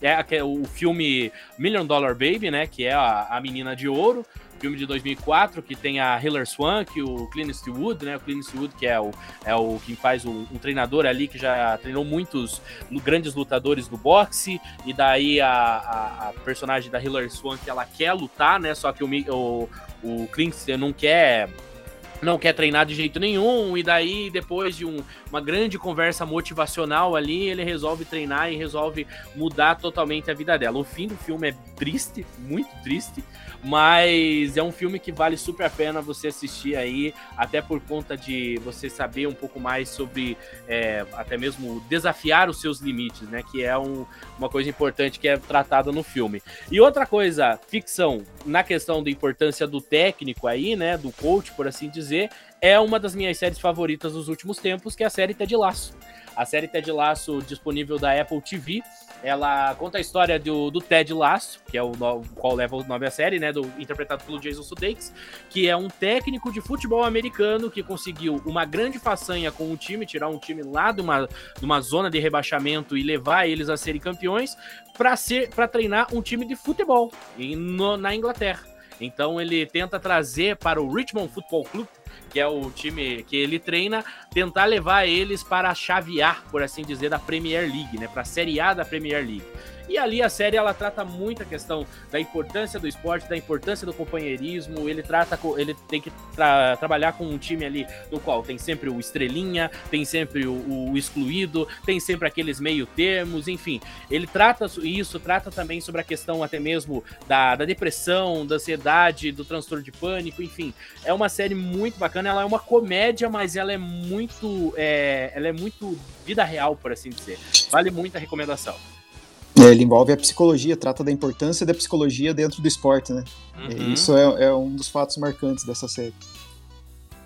é o filme Million Dollar Baby, né? Que é a, a menina de ouro filme de 2004 que tem a Hilary Swank, o Clint Eastwood, né? O Clint Eastwood que é o, é o quem faz um, um treinador ali que já treinou muitos grandes lutadores do boxe e daí a, a, a, personagem da Hilary Swank ela quer lutar, né? Só que o, o, o Clint não quer não quer treinar de jeito nenhum, e daí, depois de um, uma grande conversa motivacional ali, ele resolve treinar e resolve mudar totalmente a vida dela. O fim do filme é triste, muito triste, mas é um filme que vale super a pena você assistir aí, até por conta de você saber um pouco mais sobre é, até mesmo desafiar os seus limites, né? Que é um, uma coisa importante que é tratada no filme. E outra coisa, ficção, na questão da importância do técnico aí, né? Do coach, por assim dizer é uma das minhas séries favoritas dos últimos tempos, que é a série Ted Lasso. A série Ted Lasso, disponível da Apple TV, ela conta a história do, do Ted Lasso, que é o qual leva o nome à série, né? Do, interpretado pelo Jason Sudeikis, que é um técnico de futebol americano que conseguiu uma grande façanha com o time, tirar um time lá de uma, de uma zona de rebaixamento e levar eles a serem campeões, para ser para treinar um time de futebol em, no, na Inglaterra. Então ele tenta trazer para o Richmond Football Club que é o time que ele treina, tentar levar eles para chavear, por assim dizer, da Premier League, né? Para a Série A da Premier League. E ali a série ela trata muito a questão da importância do esporte, da importância do companheirismo. Ele trata, ele tem que tra trabalhar com um time ali no qual tem sempre o estrelinha, tem sempre o, o excluído, tem sempre aqueles meio termos, enfim. Ele trata isso, trata também sobre a questão até mesmo da, da depressão, da ansiedade, do transtorno de pânico, enfim. É uma série muito bacana. Ela é uma comédia, mas ela é muito, é, ela é muito vida real, por assim dizer. Vale muito a recomendação. É, ele envolve a psicologia, trata da importância da psicologia dentro do esporte, né? Uhum. Isso é, é, um dos fatos marcantes dessa série.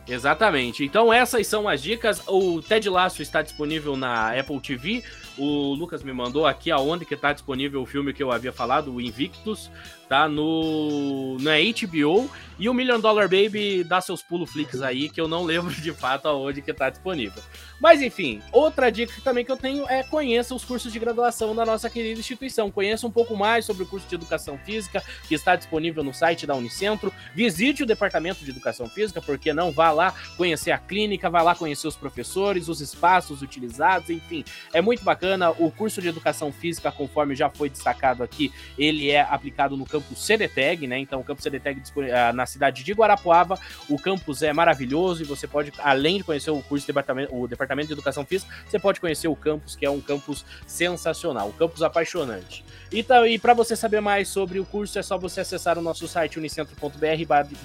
Exatamente. Então essas são as dicas. O Ted Lasso está disponível na Apple TV. O Lucas me mandou aqui aonde que está disponível o filme que eu havia falado, o Invictus tá? No, na HBO. E o Million Dollar Baby dá seus pulo flicks aí, que eu não lembro de fato aonde que tá disponível. Mas enfim, outra dica também que eu tenho é conheça os cursos de graduação da nossa querida instituição. Conheça um pouco mais sobre o curso de Educação Física, que está disponível no site da Unicentro. Visite o Departamento de Educação Física, porque não vá lá conhecer a clínica, vá lá conhecer os professores, os espaços utilizados, enfim. É muito bacana. O curso de Educação Física, conforme já foi destacado aqui, ele é aplicado no campus CDTEG, né? Então, o campus CDTEG ah, na cidade de Guarapuava. O campus é maravilhoso e você pode, além de conhecer o curso de departamento, o departamento de educação física, você pode conhecer o campus, que é um campus sensacional, um campus apaixonante. E, tá, e para você saber mais sobre o curso, é só você acessar o nosso site unicentro.br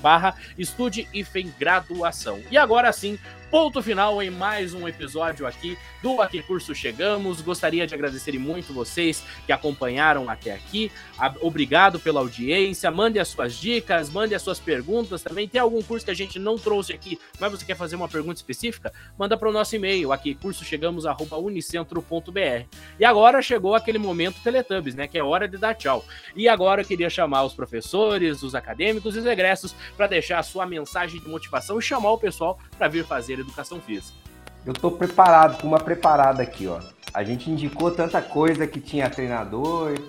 barra estude e graduação. E agora sim, ponto final em mais um episódio aqui do Aqui Curso Chegamos. Gostaria de agradecer muito vocês que acompanharam até aqui. Obrigado pela audiência. Mande as suas dicas, mande as suas perguntas também. Tem algum curso que a gente não trouxe aqui, mas você quer fazer uma pergunta específica? Manda para o nosso e-mail aqui, cursochegamos.unicentro.br. E agora chegou aquele momento Teletubbies, né? Que é hora de dar tchau. E agora eu queria chamar os professores, os acadêmicos e os egressos para deixar a sua mensagem de motivação e chamar o pessoal para vir fazer educação física. Eu tô preparado, com uma preparada aqui, ó. A gente indicou tanta coisa que tinha treinador.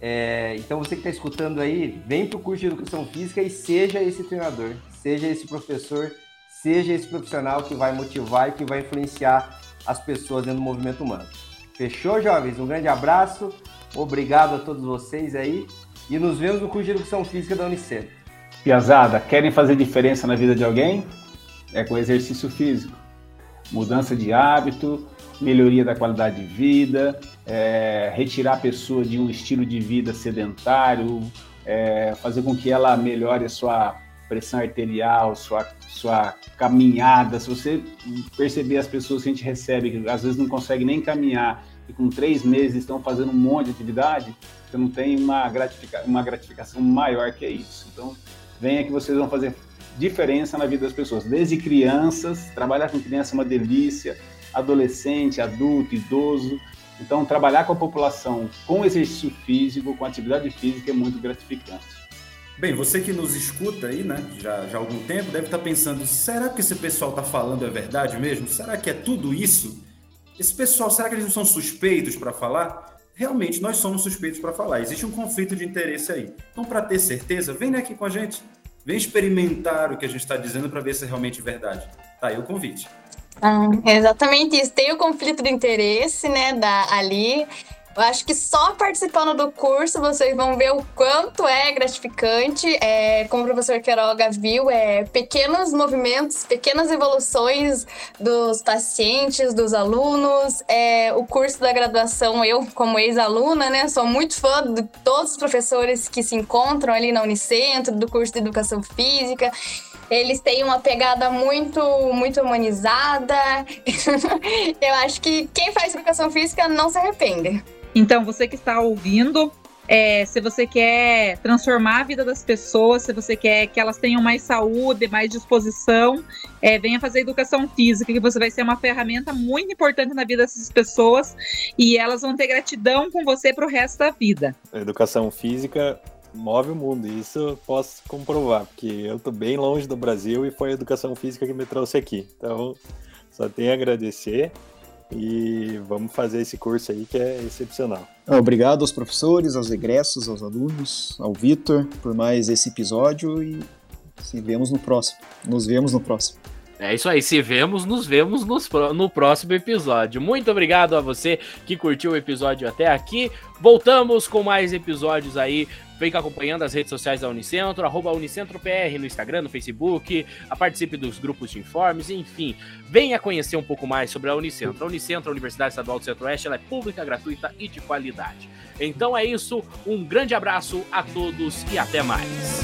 É, então você que está escutando aí, vem para o curso de educação física e seja esse treinador, seja esse professor, seja esse profissional que vai motivar e que vai influenciar as pessoas dentro do movimento humano. Fechou, jovens? Um grande abraço, obrigado a todos vocês aí e nos vemos no curso de educação física da Unicef. Piazada, querem fazer diferença na vida de alguém? É com exercício físico. Mudança de hábito, melhoria da qualidade de vida, é, retirar a pessoa de um estilo de vida sedentário, é, fazer com que ela melhore a sua pressão arterial, sua, sua caminhada. Se você perceber as pessoas que a gente recebe, que às vezes não conseguem nem caminhar, e com três meses estão fazendo um monte de atividade, você não tem uma, gratifica uma gratificação maior que isso. Então, venha que vocês vão fazer diferença na vida das pessoas. Desde crianças, trabalhar com criança é uma delícia, adolescente, adulto, idoso. Então, trabalhar com a população com exercício físico, com atividade física é muito gratificante. Bem, você que nos escuta aí, né, já, já há algum tempo, deve estar pensando: será que esse pessoal está falando é verdade mesmo? Será que é tudo isso? Esse pessoal, será que eles não são suspeitos para falar? Realmente, nós somos suspeitos para falar. Existe um conflito de interesse aí. Então, para ter certeza, vem aqui com a gente. Vem experimentar o que a gente está dizendo para ver se é realmente verdade. Tá aí o convite. Ah, exatamente isso. Tem o conflito de interesse, né, da, ali. Eu acho que só participando do curso vocês vão ver o quanto é gratificante. É, como o professor Queiroga viu, é pequenos movimentos, pequenas evoluções dos pacientes, dos alunos. É, o curso da graduação, eu, como ex-aluna, né, sou muito fã de todos os professores que se encontram ali na Unicentro, do curso de Educação Física. Eles têm uma pegada muito, muito humanizada. eu acho que quem faz educação física não se arrepende. Então, você que está ouvindo, é, se você quer transformar a vida das pessoas, se você quer que elas tenham mais saúde, mais disposição, é, venha fazer educação física, que você vai ser uma ferramenta muito importante na vida dessas pessoas e elas vão ter gratidão com você para o resto da vida. A educação física move o mundo, e isso eu posso comprovar, porque eu estou bem longe do Brasil e foi a educação física que me trouxe aqui. Então, só tenho a agradecer e vamos fazer esse curso aí que é excepcional. Obrigado aos professores, aos egressos, aos alunos, ao Vitor por mais esse episódio e se vemos no próximo. Nos vemos no próximo. É isso aí, se vemos, nos vemos nos, no próximo episódio. Muito obrigado a você que curtiu o episódio até aqui. Voltamos com mais episódios aí. Fica acompanhando as redes sociais da Unicentro, arroba UnicentroPR no Instagram, no Facebook, participe dos grupos de informes, enfim. Venha conhecer um pouco mais sobre a Unicentro. A Unicentro, a Universidade Estadual do Centro-Oeste, ela é pública, gratuita e de qualidade. Então é isso, um grande abraço a todos e até mais.